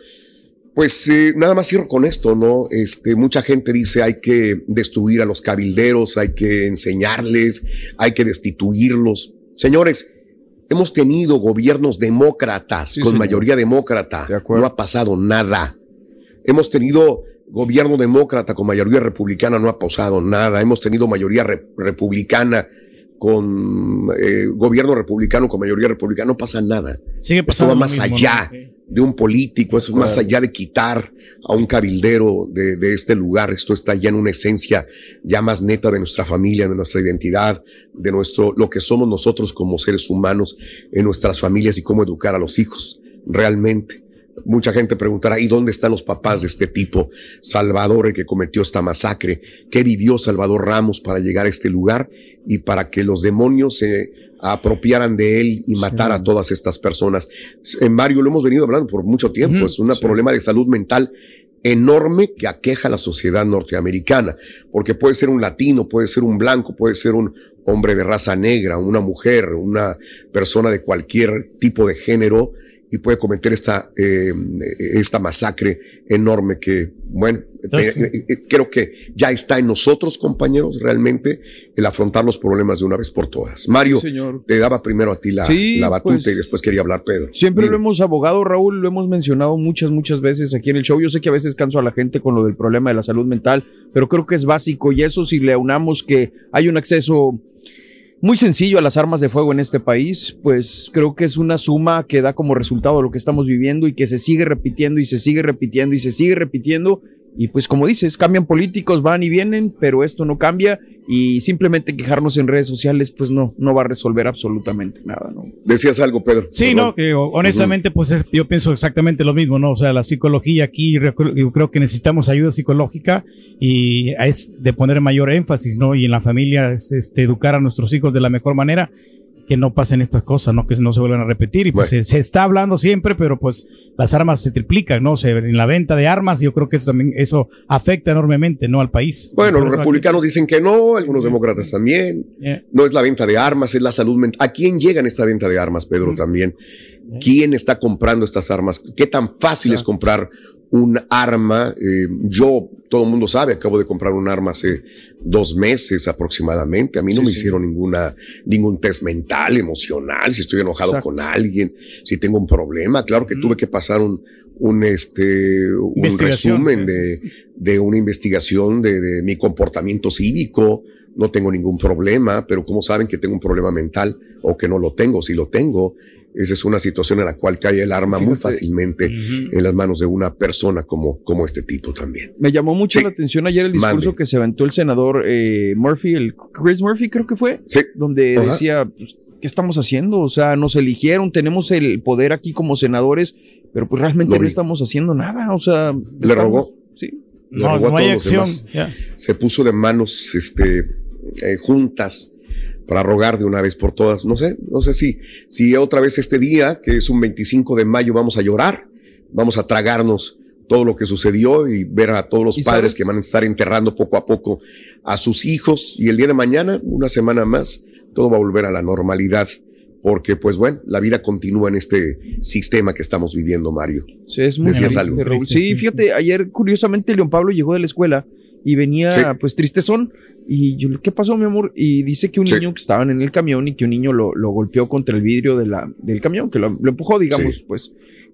pues eh, nada más cierro con esto, ¿no? Este, mucha gente dice hay que destruir a los cabilderos, hay que enseñarles, hay que destituirlos. Señores, hemos tenido gobiernos demócratas, con señor. mayoría demócrata. No ha pasado nada. Hemos tenido gobierno demócrata con mayoría republicana no ha pasado nada. Hemos tenido mayoría re- republicana con eh, gobierno republicano con mayoría republicana, no pasa nada. Sigue Esto pasando va lo más mismo, allá de un político, eso es más allá de quitar a un cabildero de, de este lugar. Esto está ya en una esencia ya más neta de nuestra familia, de nuestra identidad, de nuestro, lo que somos nosotros como seres humanos en nuestras familias y cómo educar a los hijos realmente. Mucha gente preguntará, ¿y dónde están los papás de este tipo? Salvador, el que cometió esta masacre. ¿Qué vivió Salvador Ramos para llegar a este lugar y para que los demonios se apropiaran de él y matar a todas estas personas? En Mario lo hemos venido hablando por mucho tiempo. Es un sí. problema de salud mental enorme que aqueja a la sociedad norteamericana, porque puede ser un latino, puede ser un blanco, puede ser un hombre de raza negra, una mujer, una persona de cualquier tipo de género y puede cometer esta, eh, esta masacre enorme que, bueno, Entonces- eh, eh, creo que ya está en nosotros, compañeros, realmente el afrontar los problemas de una vez por todas. Mario, señor. te daba primero a ti la, Sí, la batuta pues, y después quería hablar Pedro. Siempre Dime. lo hemos abogado, Raúl, lo hemos mencionado muchas, muchas veces aquí en el show. Yo sé que a veces canso a la gente con lo del problema de la salud mental, pero creo que es básico y eso si le aunamos que hay un acceso muy sencillo a las armas de fuego en este país, pues creo que es una suma que da como resultado lo que estamos viviendo y que se sigue repitiendo y se sigue repitiendo y se sigue repitiendo. Y pues como dices, cambian políticos, van y vienen, pero esto no cambia y simplemente quejarnos en redes sociales pues no, no va a resolver absolutamente nada, ¿no? Decías algo, Pedro. Sí, no, que honestamente, pues yo pienso exactamente lo mismo, ¿no? O sea, la psicología aquí, yo creo que necesitamos ayuda psicológica y es de poner mayor énfasis, ¿no? Y en la familia, es, este, educar a nuestros hijos de la mejor manera, que no pasen estas cosas, ¿no? Que no se vuelvan a repetir. Y pues se, se está hablando siempre, pero pues las armas se triplican, ¿no? Se, en la venta de armas, yo creo que eso también, eso afecta enormemente, ¿no? Al país. Bueno, los aquí- republicanos dicen que no, algunos demócratas también. Eh. No es la venta de armas, es la salud mental. ¿A quién llega en esta venta de armas, Pedro, también? ¿Quién está comprando estas armas? ¿Qué tan fácil es comprar un arma? Eh, yo, todo el mundo sabe, acabo de comprar un arma hace dos meses aproximadamente. A mí no Sí, me sí. hicieron ninguna, ningún test mental, emocional, si estoy enojado Exacto. con alguien, si tengo un problema. Claro que tuve que pasar un, un, este, un resumen de, de una investigación de, de mi comportamiento cívico. No tengo ningún problema, pero como saben que tengo un problema mental o que no lo tengo, si lo tengo, esa es una situación en la cual cae el arma muy fácilmente en las manos de una persona como, como este tipo también. Me llamó mucho Sí. la atención ayer el discurso que se aventó el senador eh, Murphy, el Chris Murphy creo que fue, Sí. donde Ajá. decía, pues, ¿qué estamos haciendo? O sea, nos eligieron, tenemos el poder aquí como senadores, pero pues realmente Lo no vi. estamos haciendo nada. O sea, Le rogó. Sí. No, no hay acción. se puso de manos este, eh, juntas para rogar de una vez por todas. No sé, no sé si, si otra vez este día, que es un 25 de mayo, vamos a llorar, vamos a tragarnos todo lo que sucedió y ver a todos los ¿Y padres sabes? que van a estar enterrando poco a poco a sus hijos y el día de mañana, una semana más, todo va a volver a la normalidad. Porque, pues bueno, la vida continúa en este sistema que estamos viviendo, Mario. Sí, es muy Decías triste, algo. Raúl. Sí, fíjate, ayer curiosamente León Pablo llegó de la escuela y venía Sí. pues tristezón y yo, ¿qué pasó mi amor? Y dice que un Sí. niño que estaban en el camión y que un niño lo, lo golpeó contra el vidrio de la, del camión, que lo, lo empujó, digamos, Sí. pues.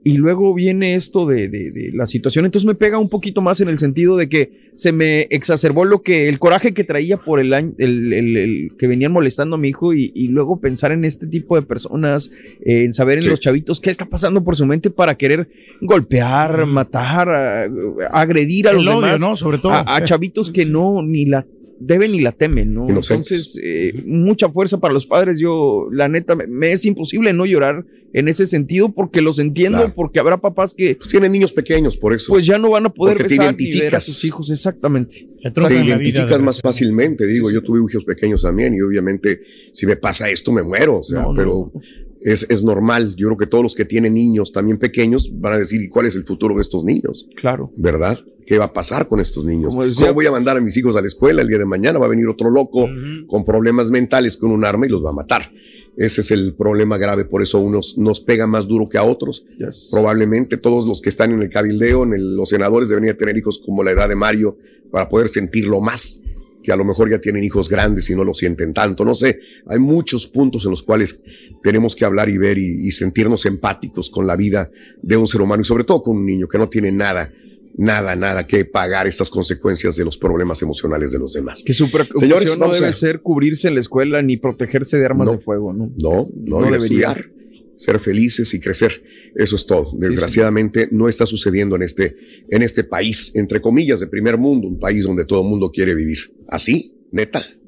Y luego viene esto de, de- de la situación, entonces me pega un poquito más en el sentido de que se me exacerbó lo que, el coraje que traía por el año, el, el- el que venían molestando a mi hijo y, y luego pensar en este tipo de personas, eh, en saber en Sí. los chavitos qué está pasando por su mente para querer golpear, matar, a- agredir a El los odio, demás. ¿no? Sobre todo. A, a chavitos que no ni la deben ni la temen, ¿no? Entonces, eh, mucha fuerza para los padres. Yo, la neta, me, me es imposible no llorar en ese sentido porque los entiendo, Claro. porque habrá papás que Pues tienen niños pequeños, por eso. pues ya no van a poder Porque te ver a identificas. sus hijos. Exactamente. Le te identificas más fácilmente, digo, yo tuve hijos pequeños también y obviamente si me pasa esto me muero, o sea, No, no. Es, es normal, yo creo que todos los que tienen niños también pequeños van a decir, ¿y cuál es el futuro de estos niños? Claro. ¿Verdad? ¿Qué va a pasar con estos niños? Decía- ¿Cómo voy a mandar a mis hijos a la escuela el día de mañana? Va a venir otro loco con problemas mentales con un arma y los va a matar. Ese es el problema grave, por eso unos nos pega más duro que a otros. Yes. Probablemente todos los que están en el cabildeo, en el- los senadores deberían tener hijos como la edad de Mario para poder sentirlo más, que a lo mejor ya tienen hijos grandes y no lo sienten tanto. No sé, hay muchos puntos en los cuales tenemos que hablar y ver y, y sentirnos empáticos con la vida de un ser humano y sobre todo con un niño que no tiene nada nada, nada que pagar estas consecuencias de los problemas emocionales de los demás. Que su preocupación Señores, no debe a- ser cubrirse en la escuela ni protegerse de armas No. de fuego, ¿no? No, no, No debería. estudiar, ser felices y crecer. Eso es todo. Desgraciadamente no está sucediendo en este, en este país, entre comillas, de primer mundo, un país donde todo el mundo quiere vivir. Así, neta,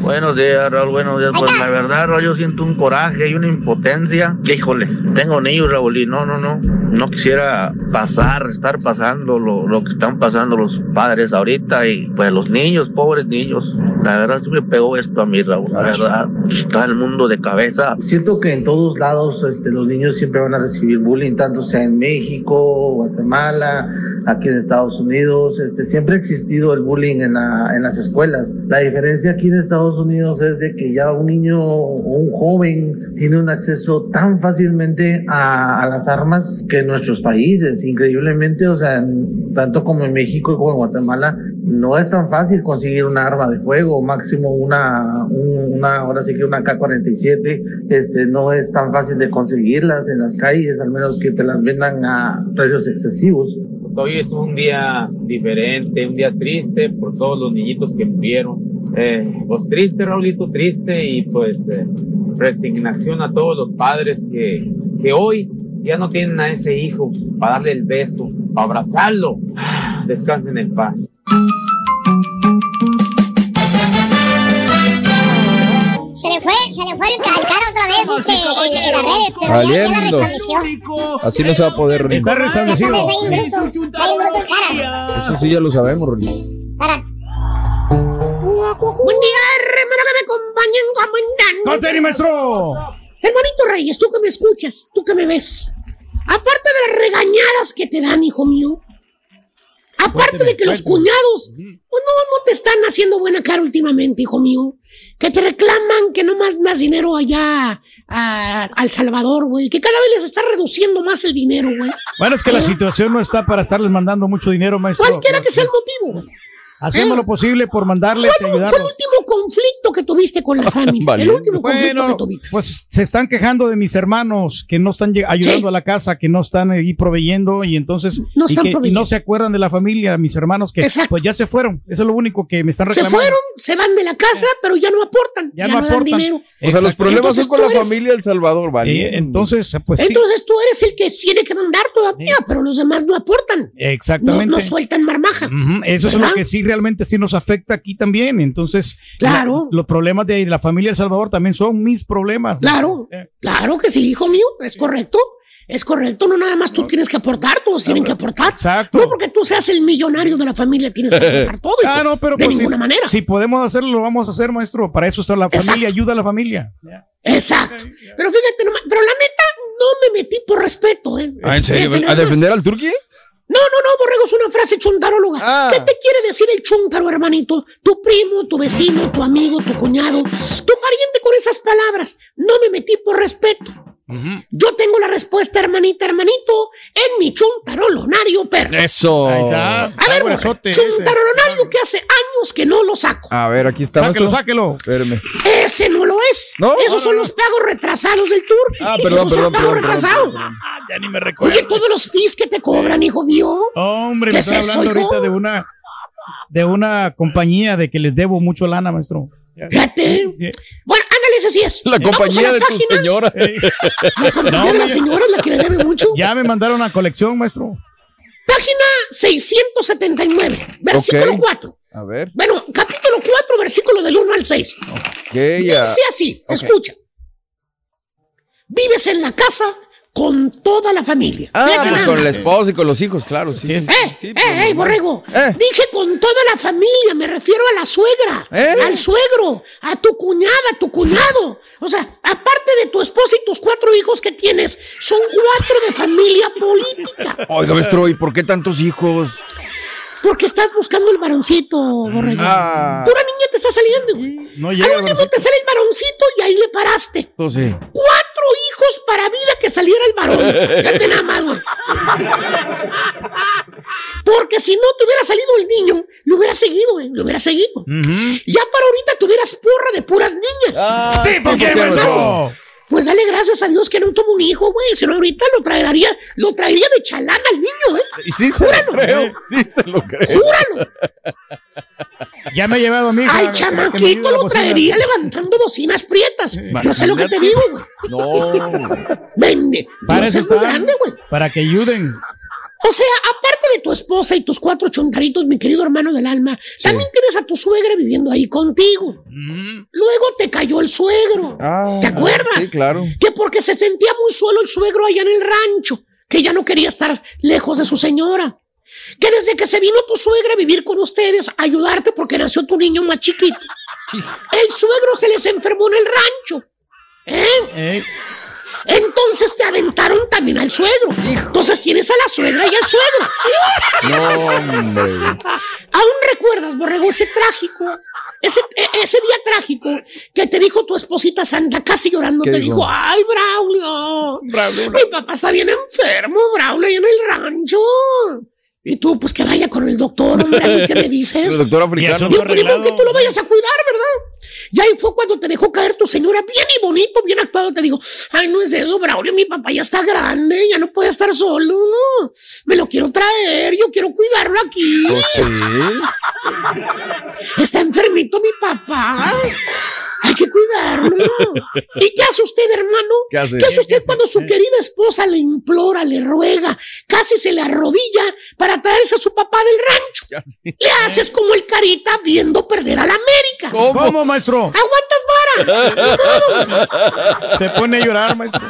Buenos días, Raúl. Buenos días. Pues la verdad, Raúl, yo siento un coraje y una impotencia. Híjole, tengo niños, Raúl, y no, no, no. No quisiera pasar, estar pasando lo, lo que están pasando los padres ahorita y pues los niños, pobres niños. La verdad, sí me pegó esto a mí, Raúl. La verdad, está el mundo de cabeza. Siento que en todos lados este, los niños siempre van a recibir bullying, tanto sea en México, Guatemala, aquí en Estados Unidos. Este, siempre ha existido el bullying en, la- en las escuelas. La diferencia aquí en Estados Unidos es de que ya un niño o un joven tiene un acceso tan fácilmente a, las armas que en nuestros países. Increíblemente, o sea, tanto como en México como en Guatemala, no es tan fácil conseguir un arma de fuego, máximo una, un- una ahora sí que una K-47, este, no es tan fácil de conseguirlas en las calles, al menos que te las vendan a precios excesivos. Hoy es un día diferente, un día triste por todos los niñitos que murieron. Eh, pues triste, Raulito, triste y pues eh, resignación a todos los padres que, que hoy ya no tienen a ese hijo para darle el beso, para abrazarlo. Descansen en paz. Fue, se le fue el ca- el cara otra vez, dice, en, en las redes, pero ya Saliendo. ya la restableció. Así no se va a poder, Rolín. Está restablecido. Bruto, bruto cara. Eso sí ya lo sabemos, Rolín. Para. Buen día, hermano, que me acompañen como en ¡Conteni, maestro! Hermanito Reyes, tú que me escuchas, tú que me ves. Aparte de las regañadas que te dan, hijo mío. Aparte de que los cuñados pues no, no te están haciendo buena cara últimamente, hijo mío. Que te reclaman que no más das dinero allá a, al Salvador, güey. Que cada vez les está reduciendo más el dinero, güey. Bueno, es que la situación no está para estarles mandando mucho dinero, maestro. Cualquiera que sea el motivo, güey. Hacemos lo posible por mandarles y Fue el ayudarlos. Último conflicto que tuviste con la familia. Vale. El último conflicto Bueno, que tuviste. pues se están quejando de mis hermanos que no están ayudando Sí. a la casa, que no están ahí proveyendo y entonces No y están que- y no se acuerdan de la familia, mis hermanos que Exacto. pues ya se fueron. Eso es lo único que me están Se reclamando. fueron, se van de la casa, pero ya no aportan. Ya Ya, no no, dan aportan. dinero. O sea, los problemas Entonces son con la eres- familia El Salvador, ¿vale? Eh, entonces, pues sí. Entonces tú eres el que tiene que mandar todavía, pero los demás no aportan. No, Exactamente. no sueltan marmaja. Eso es lo que sí realmente sí nos afecta aquí también. Entonces, Claro. la- los problemas de la familia El Salvador también son mis problemas. Claro, claro que sí, hijo mío, es correcto. Es correcto, no nada más tú tienes que aportar, todos tienen que aportar. Exacto. No porque tú seas el millonario de la familia tienes que aportar todo. hijo. Ah, no, pero de pues, ninguna si, manera. Si podemos hacerlo, lo vamos a hacer, maestro. Para eso está la familia, ayuda a la familia. Exacto. Pero fíjate pero la neta no me metí por respeto, ¿eh? Ah, ¿en serio? Fíjate ¿A defender al Turquía? No, no, no, borrego, es una frase chuntaróloga. Ah. ¿Qué te quiere decir el chuntaro, hermanito? Tu primo, tu vecino, tu amigo, tu cuñado, tu pariente con esas palabras. No me metí por respeto. Yo tengo la respuesta, hermanita, hermanito, en mi chuntarolonario perro. Eso. Ahí está. A ver, gruesote ese. chuntarolonario que hace años que no lo saco. A ver, aquí está. Sáquelo, sáquelo. Espérame. Ese no lo es. No, Esos no, son no, los pagos retrasados del tour. Ah, perdón, Esos son perdón, pagos perdón, perdón, retrasados. perdón. Ya ni me recuerdo. Oye, todos los fees que te cobran, hijo mío. Hombre, ¿Qué me es están eso, hablando hijo? ahorita de una de una compañía de que les debo mucho lana, maestro. Fíjate. Bueno, ándale, ese sí es. La compañía la de tu página. señora. La compañía de la señora es la que le debe mucho. Ya me mandaron una colección, maestro. Página 679, versículo Ok. 4. A ver. Bueno, capítulo 4, versículo del 1 al 6. Que ya. Dice así, Ok. escucha. Vives en la casa con toda la familia. Ah, pues con la esposa y con los hijos, claro. Sí, ¡Eh, sí, eh, pues, eh, normal. borrego! Eh. Dije con toda la familia, me refiero a la suegra, ¿Eh? al suegro, a tu cuñada, a tu cuñado. O sea, aparte de tu esposa y tus cuatro hijos que tienes, son cuatro de familia política. Oiga, maestro, ¿y por qué tantos hijos? Porque estás buscando el varoncito, borrego. Ah. Pura niña te está saliendo. güey. No Al llega el último te sale el varoncito y ahí le paraste. Pues sí. Cuatro para vida que saliera el varón. Fíjate nada más, güey. Porque si no te hubiera salido el niño, lo hubiera seguido, güey. Lo hubiera seguido. Ya para ahorita tuvieras porra de puras niñas. Ah, ¿Tipo ¿por qué, maestro? Pues dale gracias a Dios que no tuvo un hijo, güey. Si no, ahorita lo traería, lo traería de chalán al niño, ¿eh? Y sí se lo creo. Sí se lo creo. Júralo. Ya me he llevado a mi hija. Al chamaquito lo bocina. traería levantando bocinas prietas. Yo sé lo que te digo, güey. No. Vende. Para Dios eso es muy grande, güey. Para que ayuden. O sea, aparte de tu esposa y tus cuatro chontaritos, mi querido hermano del alma, también tienes a tu suegra viviendo ahí contigo. Luego te cayó el suegro. Ah, ¿Te acuerdas? Sí, claro. Que porque se sentía muy solo el suegro allá en el rancho, que ya no quería estar lejos de su señora. Que desde que se vino tu suegra a vivir con ustedes, a ayudarte porque nació tu niño más chiquito, el suegro se les enfermó en el rancho. ¿Eh? Eh, Entonces te aventaron también al suegro. Entonces tienes a la suegra y al suegro. No, hombre. ¿Aún recuerdas, Borrego, ese trágico, ese, e- ese día trágico que te dijo tu esposita Santa casi llorando? ¿Qué Te dijo? dijo, ay, Braulio, Braulio. mi papá está bien enfermo, Braulio, ahí en el rancho. Y tú, pues que vaya con el doctor, hombre, ¿qué me dices? El doctor africano. Y pues, arreglado. que tú lo vayas a cuidar, ¿verdad? Y ahí fue cuando te dejó caer tu señora bien y bonito, bien actuado. Te digo, ay, no es eso, Braulio, mi papá ya está grande, ya no puede estar solo, no. Me lo quiero traer, yo quiero cuidarlo aquí. Sí. Está enfermito mi papá. Hay que cuidarlo. ¿Y qué hace usted, hermano? ¿Qué hace? hace usted cuando su querida esposa le implora, le ruega, casi se le arrodilla para traerse a su papá del rancho? Le haces como el carita viendo perder a la América. ¿Cómo? ¿Cómo, maestro? ¿Aguantas vara? Se pone a llorar, maestro.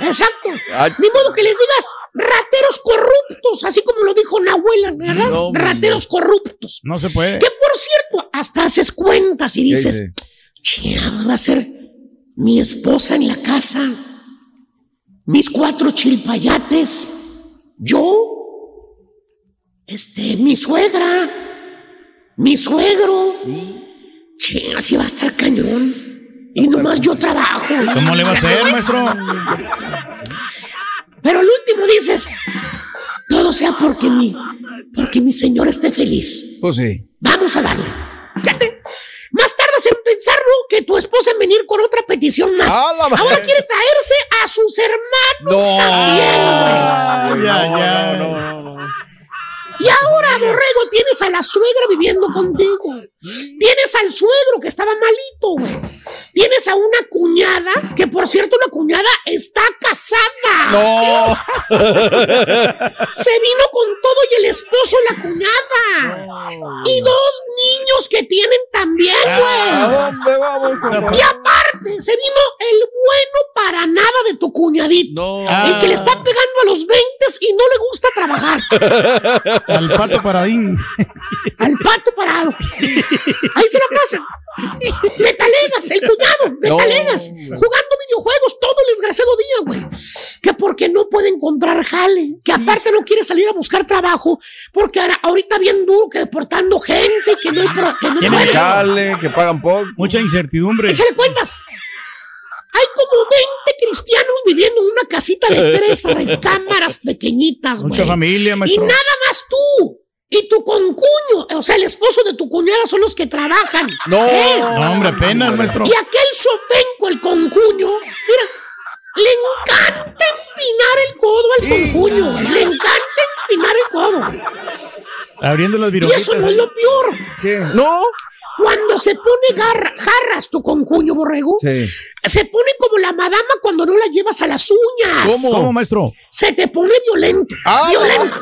Exacto. Ay. Ni modo que les digas rateros corruptos, así como lo dijo Nahuela, ¿verdad? No, rateros corruptos. No se puede. Que por cierto, hasta haces cuentas y ¿Qué dices, dice? "Chingados, va a ser mi esposa en la casa, mis cuatro chilpayates, yo, este, mi suegra, mi suegro. Chinga, así va a estar cañón. Y nomás yo trabajo. ¿Cómo le va a hacer, maestro? Pero al último dices, todo sea porque mi, porque mi señor esté feliz. Pues sí. Vamos a darle. Fíjate, más tardas en pensarlo que tu esposa en venir con otra petición más. Ahora quiere traerse a sus hermanos No. también, güey. Ya, ya. No, no, no, no. Y ahora, Borrego, tienes a la suegra viviendo contigo. Tienes al suegro que estaba malito, güey. Tienes a una cuñada, que por cierto, la cuñada está casada. No. Se vino con todo y el esposo la cuñada. Y dos niños que tienen también, ¿A güey. dónde vamos? Y aparte, se vino el bueno para nada de tu cuñadito. No. El que le está pegando a los 20 y no le gusta trabajar. Al pato paradín. Al pato parado. Ahí se la pasan. De talegas, el cuñado, de No, talegas. hombre. Jugando videojuegos todo el desgraciado día, güey. Que porque no puede encontrar jale. Que aparte no quiere salir a buscar trabajo. Porque ahora- ahorita bien duro que deportando gente que no, hay pro- que no Que puede. jale, que pagan poco. Mucha incertidumbre. Échale cuentas. Hay como 20 cristianos viviendo en una casita de tres recámaras pequeñitas, güey. Mucha familia, Y maestro. nada más tú. Y tu concuño, o sea, el esposo de tu cuñada son los que trabajan. No. ¿Eh? No, hombre, apenas, maestro. Y aquel sopenco, el concuño, mira, le encanta empinar el codo al concuño, güey. Le encanta empinar el codo, güey. Abriendo las Y virulitas. eso no es lo peor. ¿Qué? No. Cuando se pone garra- jarras tu concuño, borrego, Sí. se pone como la madama cuando no la llevas a las uñas. ¿Cómo? ¿Cómo, maestro? Se te pone violento. Ah. Violento.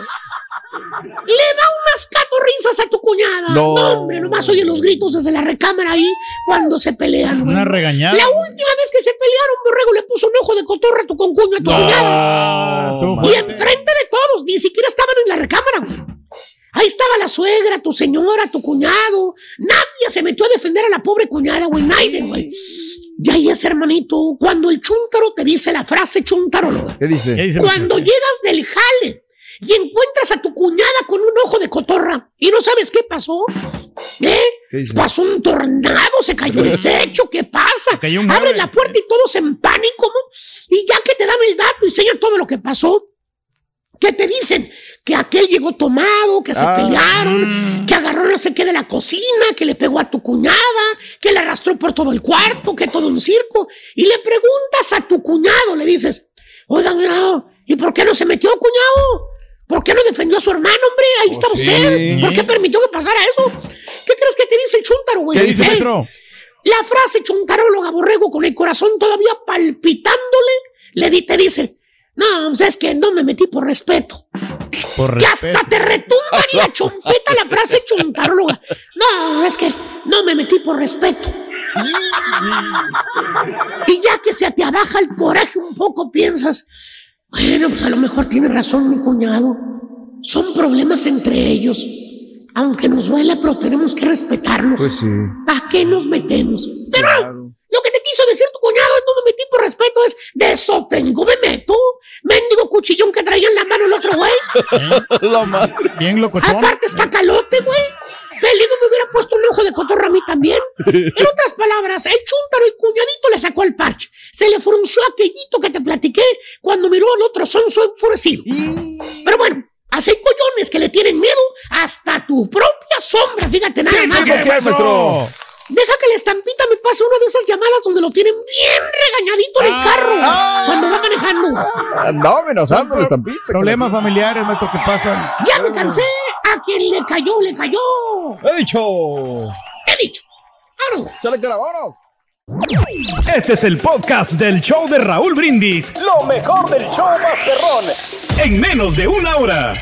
Le da unas catorrizas a tu cuñada. No. hombre, nomás oye los gritos desde la recámara ahí cuando se pelean, güey. Una regañada. La última vez que se pelearon, Borrego le puso un ojo de cotorra a tu concuño, a tu cuñada. tú Y enfrente de todos, ni siquiera estaban en la recámara, güey. Ahí estaba la suegra, tu señora, tu cuñado. Nadie se metió a defender a la pobre cuñada, güey. Nadie, güey. Y ahí es, hermanito, cuando el chúntaro te dice la frase chuntaróloga. ¿Qué dice? ¿Qué dice, Cuando llegas del jale y encuentras a tu cuñada con un ojo de cotorra y no sabes qué pasó, ¿eh? Pasó un tornado, se cayó el techo, ¿qué pasa? cayó un Abres mueble. la puerta y todos en pánico, ¿no? Y ya que te dan el dato y enseñan todo lo que pasó, ¿qué te dicen? Que aquel llegó tomado, que se Ah. pelearon, que agarró no sé qué de la cocina, que le pegó a tu cuñada, que la arrastró por todo el cuarto, que todo un circo. Y le preguntas a tu cuñado, le dices, oiga, cuñado, ¿y por qué no se metió, cuñado? ¿Por qué no defendió a su hermano, hombre? Ahí Oh, está sí. usted. ¿Por qué permitió que pasara eso? ¿Qué crees que te dice el chúntaro, güey? ¿Qué dice, ¿Eh? maestro? La frase chuntaróloga borrego con el corazón todavía palpitándole, le di, te dice, no, pues es que no me metí por respeto. Por Que respeto. hasta te retumba en la chompeta la frase chuntaróloga. No, es que no me metí por respeto. Y ya que se te abaja el coraje un poco, piensas, bueno, pues a lo mejor tiene razón mi cuñado. Son problemas entre ellos. Aunque nos duela, pero tenemos que respetarnos. Pues sí. ¿Para qué nos metemos? Pero lo que te quiso decir tu cuñado es no me metí por respeto, es de eso tengo, me meto. Mendigo cuchillón que traía en la mano el otro güey. La madre. Bien locochón. Aparte está calote, güey. Peligro me hubiera puesto un ojo de cotorra a mí también. En otras palabras, el chúntaro y cuñadito le sacó el parche. Se le frunció aquellito que te platiqué cuando miró al otro sonso enfurecido. Pero bueno, así hay collones que le tienen miedo hasta tu propia sombra. Fíjate nada más. ¿Qué, maestro? Deja que la estampita me pase una de esas llamadas donde lo tienen bien regañadito en el carro cuando va manejando. Andaba amenazando la estampita. Problemas familiares, maestro, que pasan. Ya me cansé. A quien le cayó, le cayó. He dicho. He dicho. Vámonos. Chale, cara, vámonos. Este es el podcast del show de Raúl Brindis. Lo mejor del show Masterrón. En menos de una hora.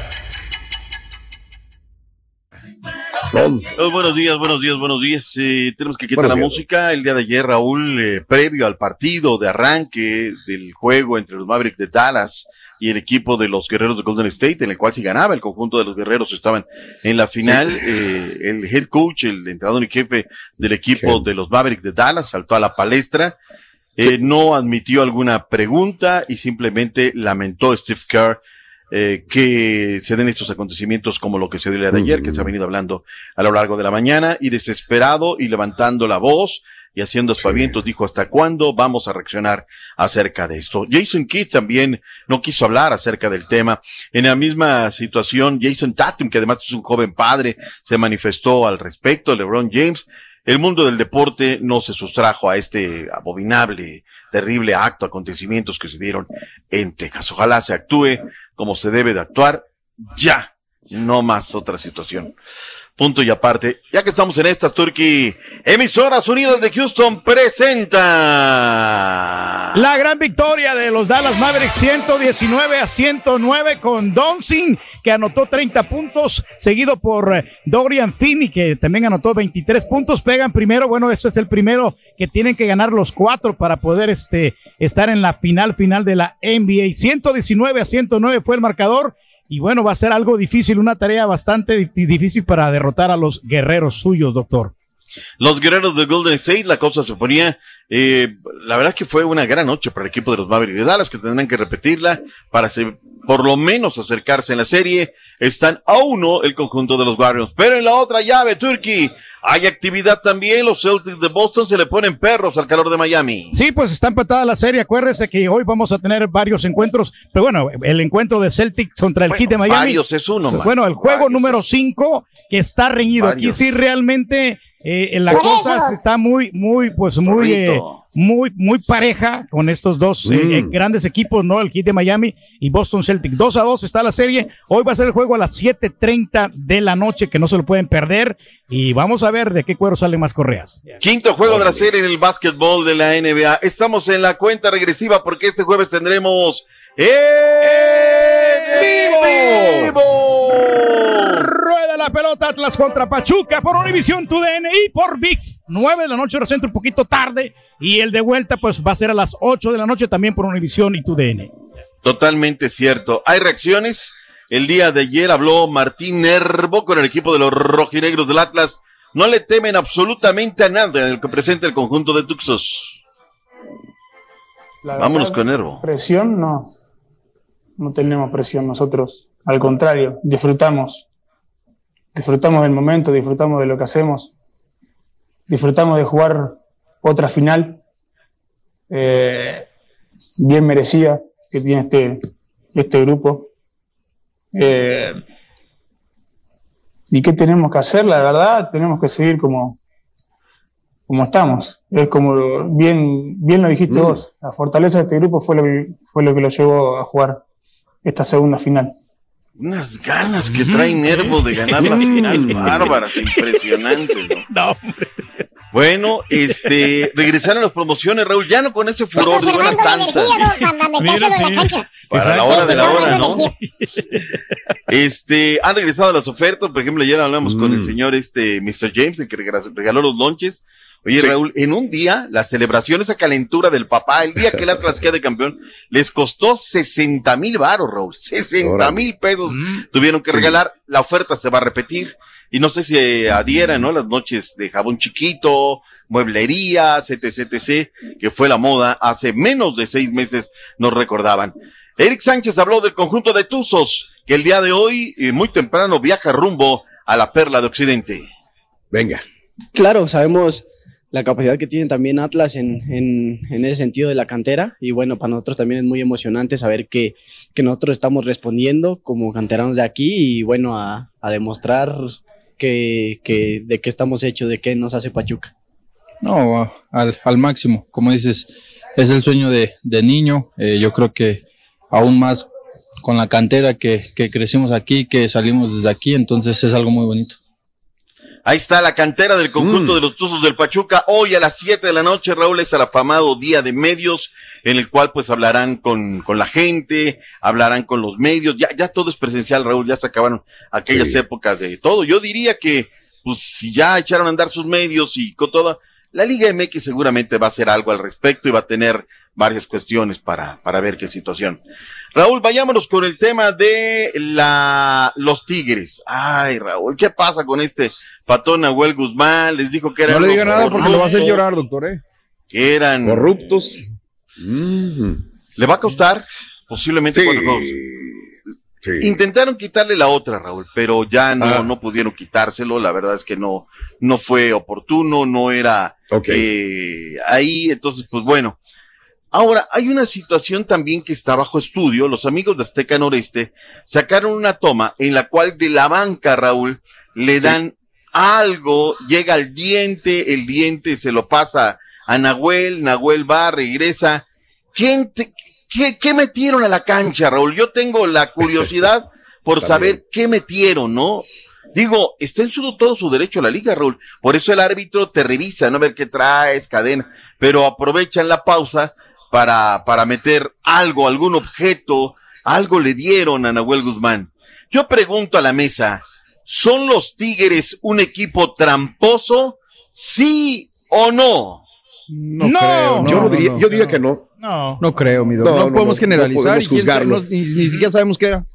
Oh, buenos días, buenos días, buenos días. Eh, tenemos que quitar Buenos la días. música. El día de ayer, Raúl, eh, previo al partido de arranque del juego entre los Mavericks de Dallas y el equipo de los Guerreros de Golden State, en el cual si ganaba el conjunto de los Guerreros estaban en la final. Eh, el head coach, el entrenador y jefe del equipo de los Mavericks de Dallas, saltó a la palestra. Eh, No admitió alguna pregunta y simplemente lamentó a Steve Kerr eh, que se den estos acontecimientos como lo que se dio el día de ayer, que se ha venido hablando a lo largo de la mañana, y desesperado y levantando la voz y haciendo aspavientos, dijo, ¿hasta cuándo vamos a reaccionar acerca de esto? Jason Kidd también no quiso hablar acerca del tema. En la misma situación, Jason Tatum, que además es un joven padre, se manifestó al respecto, LeBron James. El mundo del deporte no se sustrajo a este abominable, terrible acto, acontecimientos que se dieron en Texas. Ojalá se actúe como se debe de actuar ya, no más otra situación. Punto y aparte, ya que estamos en estas, Turkey, Emisoras Unidas de Houston presenta. La gran victoria de los Dallas Mavericks 119 a 109 con Doncic que anotó 30 puntos, seguido por eh, Dorian Finney que también anotó 23 puntos. Pegan primero, bueno, este es el primero que tienen que ganar los cuatro para poder este, estar en la final final de la NBA. 119 a 109 fue el marcador. Y bueno, va a ser algo difícil, una tarea bastante di- difícil para derrotar a los guerreros suyos, doctor. Los guerreros de Golden State, la cosa se ponía, eh, la verdad que fue una gran noche para el equipo de los Mavericks de Dallas, que tendrán que repetirla para se- por lo menos acercarse en la serie. Están a uno el conjunto de los Warriors. Pero en la otra llave, Turkey, hay actividad también. Los Celtics de Boston se le ponen perros al calor de Miami. Sí, pues está empatada la serie. Acuérdese que hoy vamos a tener varios encuentros. Pero bueno, el encuentro de Celtics contra el Bueno, Heat de Miami. varios es uno. Bueno, el juego número 5 que está reñido. Aquí sí realmente eh, la Por cosa eso. está muy, muy, pues muy, eh, muy, muy pareja con estos dos eh, Mm. eh, grandes equipos, ¿no? El Heat de Miami y Boston Celtic. 2 a 2 está la serie. Hoy va a ser el juego a las 7:30 de la noche, que no se lo pueden perder. Y vamos a ver de qué cuero salen más correas. Quinto juego de la serie en el básquetbol de la NBA. Estamos en la cuenta regresiva porque este jueves tendremos ¡En vivo! Rueda la pelota Atlas contra Pachuca por Univisión TUDN y por VIX. 9 de la noche, centro, un poquito tarde. Y el de vuelta, pues va a ser a las 8 de la noche también por Univisión y TUDN. Totalmente cierto. ¿Hay reacciones? El día de ayer habló Martín Nervo con el equipo de los rojinegros del Atlas. No le temen absolutamente a nada en el que presenta el conjunto de Tuxos. La Vámonos verdad, con Nervo. Presión no. No tenemos presión nosotros. Al contrario, disfrutamos. Disfrutamos del momento, disfrutamos de lo que hacemos. Disfrutamos de jugar otra final eh, bien merecida que tiene este, este grupo. Eh, ¿Y qué tenemos que hacer? La verdad, tenemos que seguir como, como estamos. Es como bien, bien lo dijiste Mm. vos. La fortaleza de este grupo fue lo, que, fue lo que lo llevó a jugar esta segunda final. Unas ganas que trae Nervo de ganar la final bárbaras, impresionante. ¿no? Bueno, este, regresaron las promociones, Raúl, ya no con ese furor tantas. Para la hora de la hora, ¿no? Este, han regresado las ofertas, por ejemplo, ayer hablamos con el señor este Mr. James, el que regaló regaló los lonches. Oye, Raúl, en un día, la celebración, esa calentura del papá, el día que el Atlas queda de campeón, les costó 60 mil baros, Raúl. 60 mil pesos tuvieron que Sí. regalar. La oferta se va a repetir. Y no sé si eh, adhieran, ¿no? Las noches de jabón chiquito, mueblería, etc, etc, que fue la moda hace menos de seis meses, nos recordaban. Eric Sánchez habló del conjunto de Tuzos, que el día de hoy, eh, muy temprano, viaja rumbo a la Perla de Occidente. Venga. Claro, sabemos la capacidad que tiene también Atlas en, en, en ese sentido de la cantera y bueno, para nosotros también es muy emocionante saber que, que nosotros estamos respondiendo como canteranos de aquí y bueno, a, a demostrar que, que de qué estamos hechos, de qué nos hace Pachuca. No, al, al máximo. Como dices, es el sueño de, de niño. Eh, yo creo que aún más con la cantera que, que crecimos aquí, que salimos desde aquí, entonces es algo muy bonito. Ahí está la cantera del conjunto de los Tuzos del Pachuca. Hoy a las 7 de la noche, Raúl, es el afamado Día de Medios, en el cual pues hablarán con, con la gente, hablarán con los medios. Ya, ya todo es presencial, Raúl, ya se acabaron aquellas Sí. épocas de todo. Yo diría que, pues, si ya echaron a andar sus medios y con todo, la Liga MX seguramente va a hacer algo al respecto y va a tener varias cuestiones para, para ver qué situación. Raúl, vayámonos con el tema de la, los Tigres. Ay, Raúl, ¿qué pasa con este patón Nahuel Guzmán? Les dijo que eran No le diga nada porque lo va a hacer llorar, doctor, ¿eh? Que eran corruptos. Le va a costar posiblemente Sí, cuatro juegos. Intentaron quitarle la otra, Raúl, pero ya no, Ah. no pudieron quitárselo. La verdad es que no, no fue oportuno, no era eh, ahí. Entonces, pues bueno. Ahora, hay una situación también que está bajo estudio. Los amigos de Azteca Noreste sacaron una toma en la cual de la banca, Raúl, le dan algo, llega al diente, el diente se lo pasa a Nahuel, Nahuel va, regresa. ¿Quién te- qué, qué metieron a la cancha, Raúl? Yo tengo la curiosidad por saber qué metieron, ¿no? Digo, está en su, todo su derecho a la liga, Raúl. Por eso el árbitro te revisa, ¿no? A ver qué traes, cadena. Pero aprovechan la pausa para, para meter algo, algún objeto, algo le dieron a Nahuel Guzmán. Yo pregunto a la mesa, ¿son los Tigres un equipo tramposo? ¿Sí o no? No, No. creo. Yo no diría- yo diría que no. No. No creo, mi doc. No, No, no, podemos no, no generalizar podemos y sabe, ni, ni siquiera sabemos qué era.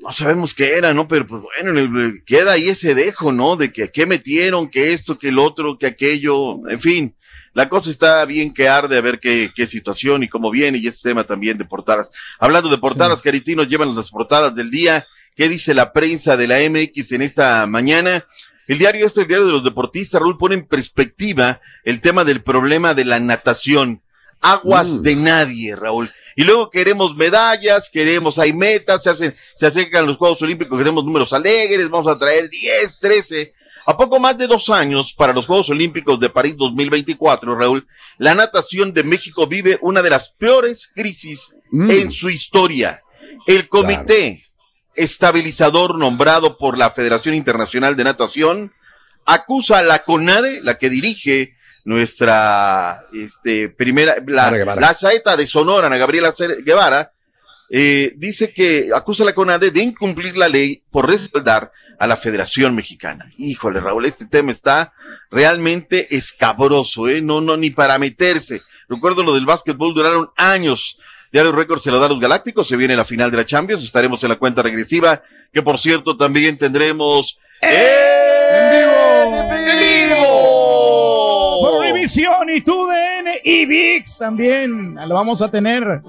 no sabemos qué era, ¿no? Pero pues bueno, en el- queda ahí ese dejo, ¿no? De que qué metieron, que esto, que el otro, que aquello, en fin. La cosa está bien que arde a ver qué, qué situación y cómo viene y este tema también de portadas. Hablando de portadas, Caritinos llevan las portadas del día. ¿Qué dice la prensa de la MX en esta mañana? El diario este, el diario de los deportistas, Raúl, pone en perspectiva el tema del problema de la natación. Aguas Mm. de nadie, Raúl. Y luego queremos medallas, queremos, hay metas, se hacen, se acercan los Juegos Olímpicos, queremos números alegres, vamos a traer 10, 13. A poco más de dos años para los Juegos Olímpicos de París 2024, Raúl, la natación de México vive una de las peores crisis Mm. en su historia. El comité estabilizador nombrado por la Federación Internacional de Natación acusa a la CONADE, la que dirige nuestra este, primera, la, la saeta de Sonora, Ana Gabriela Guevara, eh, dice que acusa a la CONADE de incumplir la ley por respaldar a la Federación Mexicana. Híjole, Raúl, este tema está realmente escabroso, ¿eh? No, no, ni para meterse. Recuerdo lo del básquetbol, duraron años. Diario Récord se lo da a los Galácticos, se viene la final de la Champions, estaremos en la cuenta regresiva, que por cierto también tendremos en Univisión y TUDN y VIX también. Lo vamos a tener.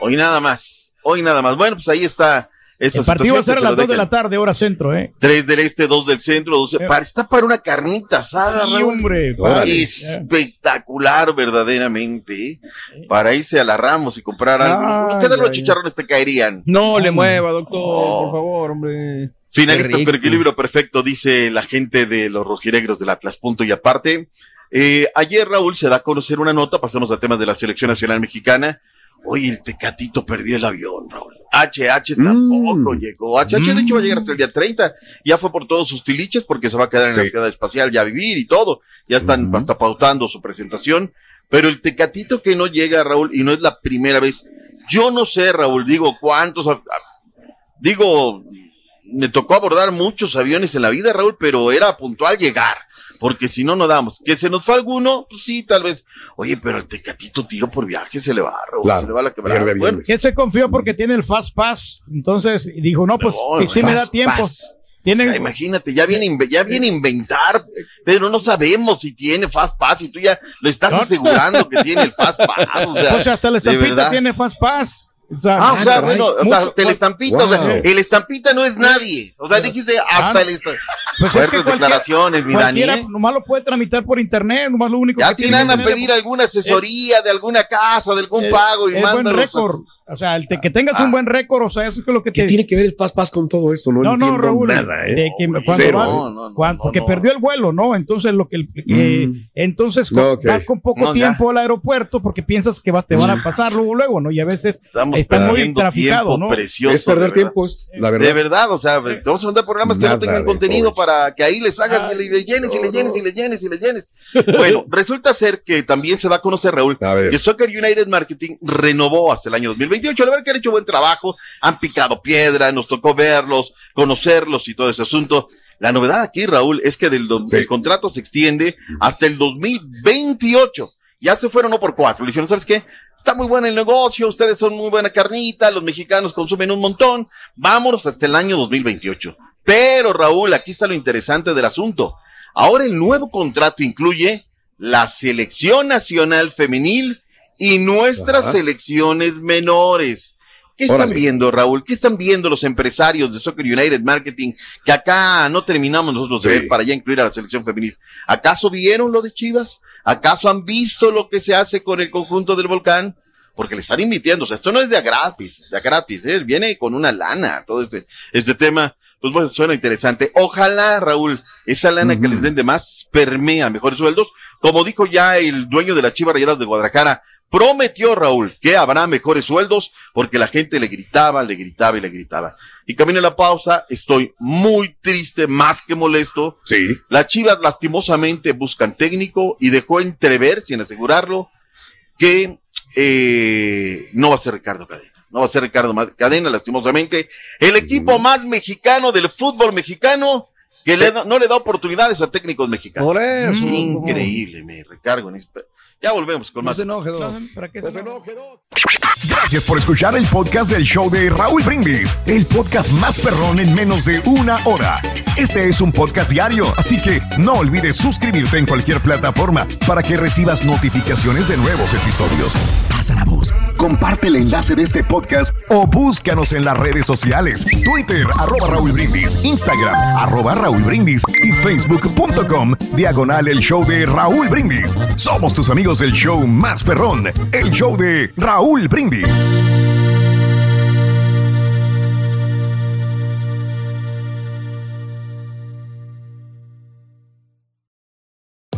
Hoy nada más, hoy nada más. Bueno, pues ahí está. esta El partido va a ser a las que 2 se de la tarde, hora centro, ¿eh? 3 del este, 2 del centro, 12. Para, está para una carnita asada, Sí, hombre. Espectacular, verdaderamente. ¿eh? Para irse a la Ramos y comprar algo. ¿Qué de los chicharrones te caerían? No le mueva, doctor, por favor, hombre. Finalistas por equilibrio perfecto, dice la gente de los rojinegros del Atlas. Punto y aparte. Eh, ayer, Raúl, se da a conocer una nota, pasamos a temas de la selección nacional mexicana. Oye, el Tecatito perdió el avión, Raúl. HH tampoco llegó. HH, de hecho, va a llegar hasta el día 30. Ya fue por todos sus tiliches porque se va a quedar en Sí. la ciudad espacial ya a vivir y todo. Ya están hasta pautando su presentación. Pero el Tecatito que no llega, Raúl, y no es la primera vez. Yo no sé, Raúl, digo, cuántos. Digo, me tocó abordar muchos aviones en la vida, Raúl, pero era puntual llegar, porque si no, no damos. Que se nos fue alguno, pues sí, tal vez. Oye, pero el tecatito tiro por viaje se le va, Raúl, Claro, se le va la quebrada. pierde Bueno, Que se confió porque tiene el Fast Pass. Entonces dijo, no, pues No, que sí me da tiempo. Pass. Tiene, o sea, imagínate, ya viene, ya viene a inventar, pero no sabemos si tiene Fast Pass y tú ya lo estás No. asegurando que tiene el Fast Pass. O sea, pues hasta la estampita tiene Fast Pass. O sea, Ah, o sea, bueno, o sea, hasta el estampita, o sea, Wow. el estampita no es nadie. O sea, dijiste hasta Ah, el esta- Pues es Fuertes que cualquiera- declaraciones, mi Dani. ¿eh? nomás lo puede tramitar por internet, nomás lo único Ya que tiene tienen que a pedir alguna asesoría de alguna casa, de algún es- pago y es buen récord. O sea, el te- que tengas Ah. un buen récord, o sea, eso es lo que ¿Qué te... tiene que ver el Fast Pass con todo eso? No, No, no, Raúl, nada, ¿eh? de que cuando Cero. vas, No, no, cuando- que no. perdió el vuelo, ¿no? Entonces lo que el- eh, Mm. entonces No, con- ok. vas con poco No, ya. tiempo al aeropuerto porque piensas que vas, te van a pasar luego, luego, ¿no? Y a veces Estamos está muy traficado, tiempo ¿no? precioso. es perder de verdad. tiempo, es la verdad. De verdad, o sea, te vamos a mandar programas que Nada no tengan contenido para que ahí les hagas y le llenes y le llenes y le llenes y le llenes. Bueno, resulta ser que también se da a conocer, Raúl, que Soccer United Marketing renovó hasta el año 2028. La verdad que han hecho buen trabajo, han picado piedra, nos tocó verlos, conocerlos y todo ese asunto. La novedad aquí, Raúl, es que del, Sí. el contrato se extiende hasta el 2028. Ya se fueron no por cuatro. Le dijeron, ¿sabes qué? Está muy bueno el negocio, ustedes son muy buena carnita, los mexicanos consumen un montón. Vámonos hasta el año 2028. Pero, Raúl, aquí está lo interesante del asunto. Ahora el nuevo contrato incluye la selección nacional femenil y nuestras Ajá. selecciones menores. ¿Qué están Órale. viendo, Raúl? ¿Qué están viendo los empresarios de Soccer United Marketing que acá no terminamos nosotros de ver para ya incluir a la selección femenil? ¿Acaso vieron lo de Chivas? ¿Acaso han visto lo que se hace con el conjunto del volcán? Porque le están invirtiendo, o sea, esto no es de a gratis, de a gratis, ¿eh? viene con una lana, todo este, este tema, pues bueno, suena interesante. Ojalá, Raúl, esa lana que les den de más permea mejores sueldos, como dijo ya el dueño de la Chivas Rayadas de Guadalajara, prometió Raúl que habrá mejores sueldos porque la gente le gritaba, le gritaba y le gritaba. Y camino a la pausa, estoy muy triste, más que molesto. Sí. Las Chivas lastimosamente buscan técnico y dejó entrever, sin asegurarlo, que eh, no va a ser Ricardo Cadena. No va a ser Ricardo Cadena, lastimosamente. El equipo más mexicano del fútbol mexicano que le da- no le da oportunidades a técnicos mexicanos. Por eso. Increíble, me recargo. en Ya volvemos con No más. se enoje. ¿Para qué No se enoje. Gracias por escuchar el podcast del show de Raúl Brindis, el podcast más perrón en menos de una hora. Este es un podcast diario, así que no olvides suscribirte en cualquier plataforma para que recibas notificaciones de nuevos episodios. Pasa la voz, comparte el enlace de este podcast o búscanos en las redes sociales, Twitter, arroba Raúl Brindis, Instagram, arroba Raúl Brindis y facebook.com, diagonal el show de Raúl Brindis. Somos tus amigos del show más perrón, el show de Raúl Brindis.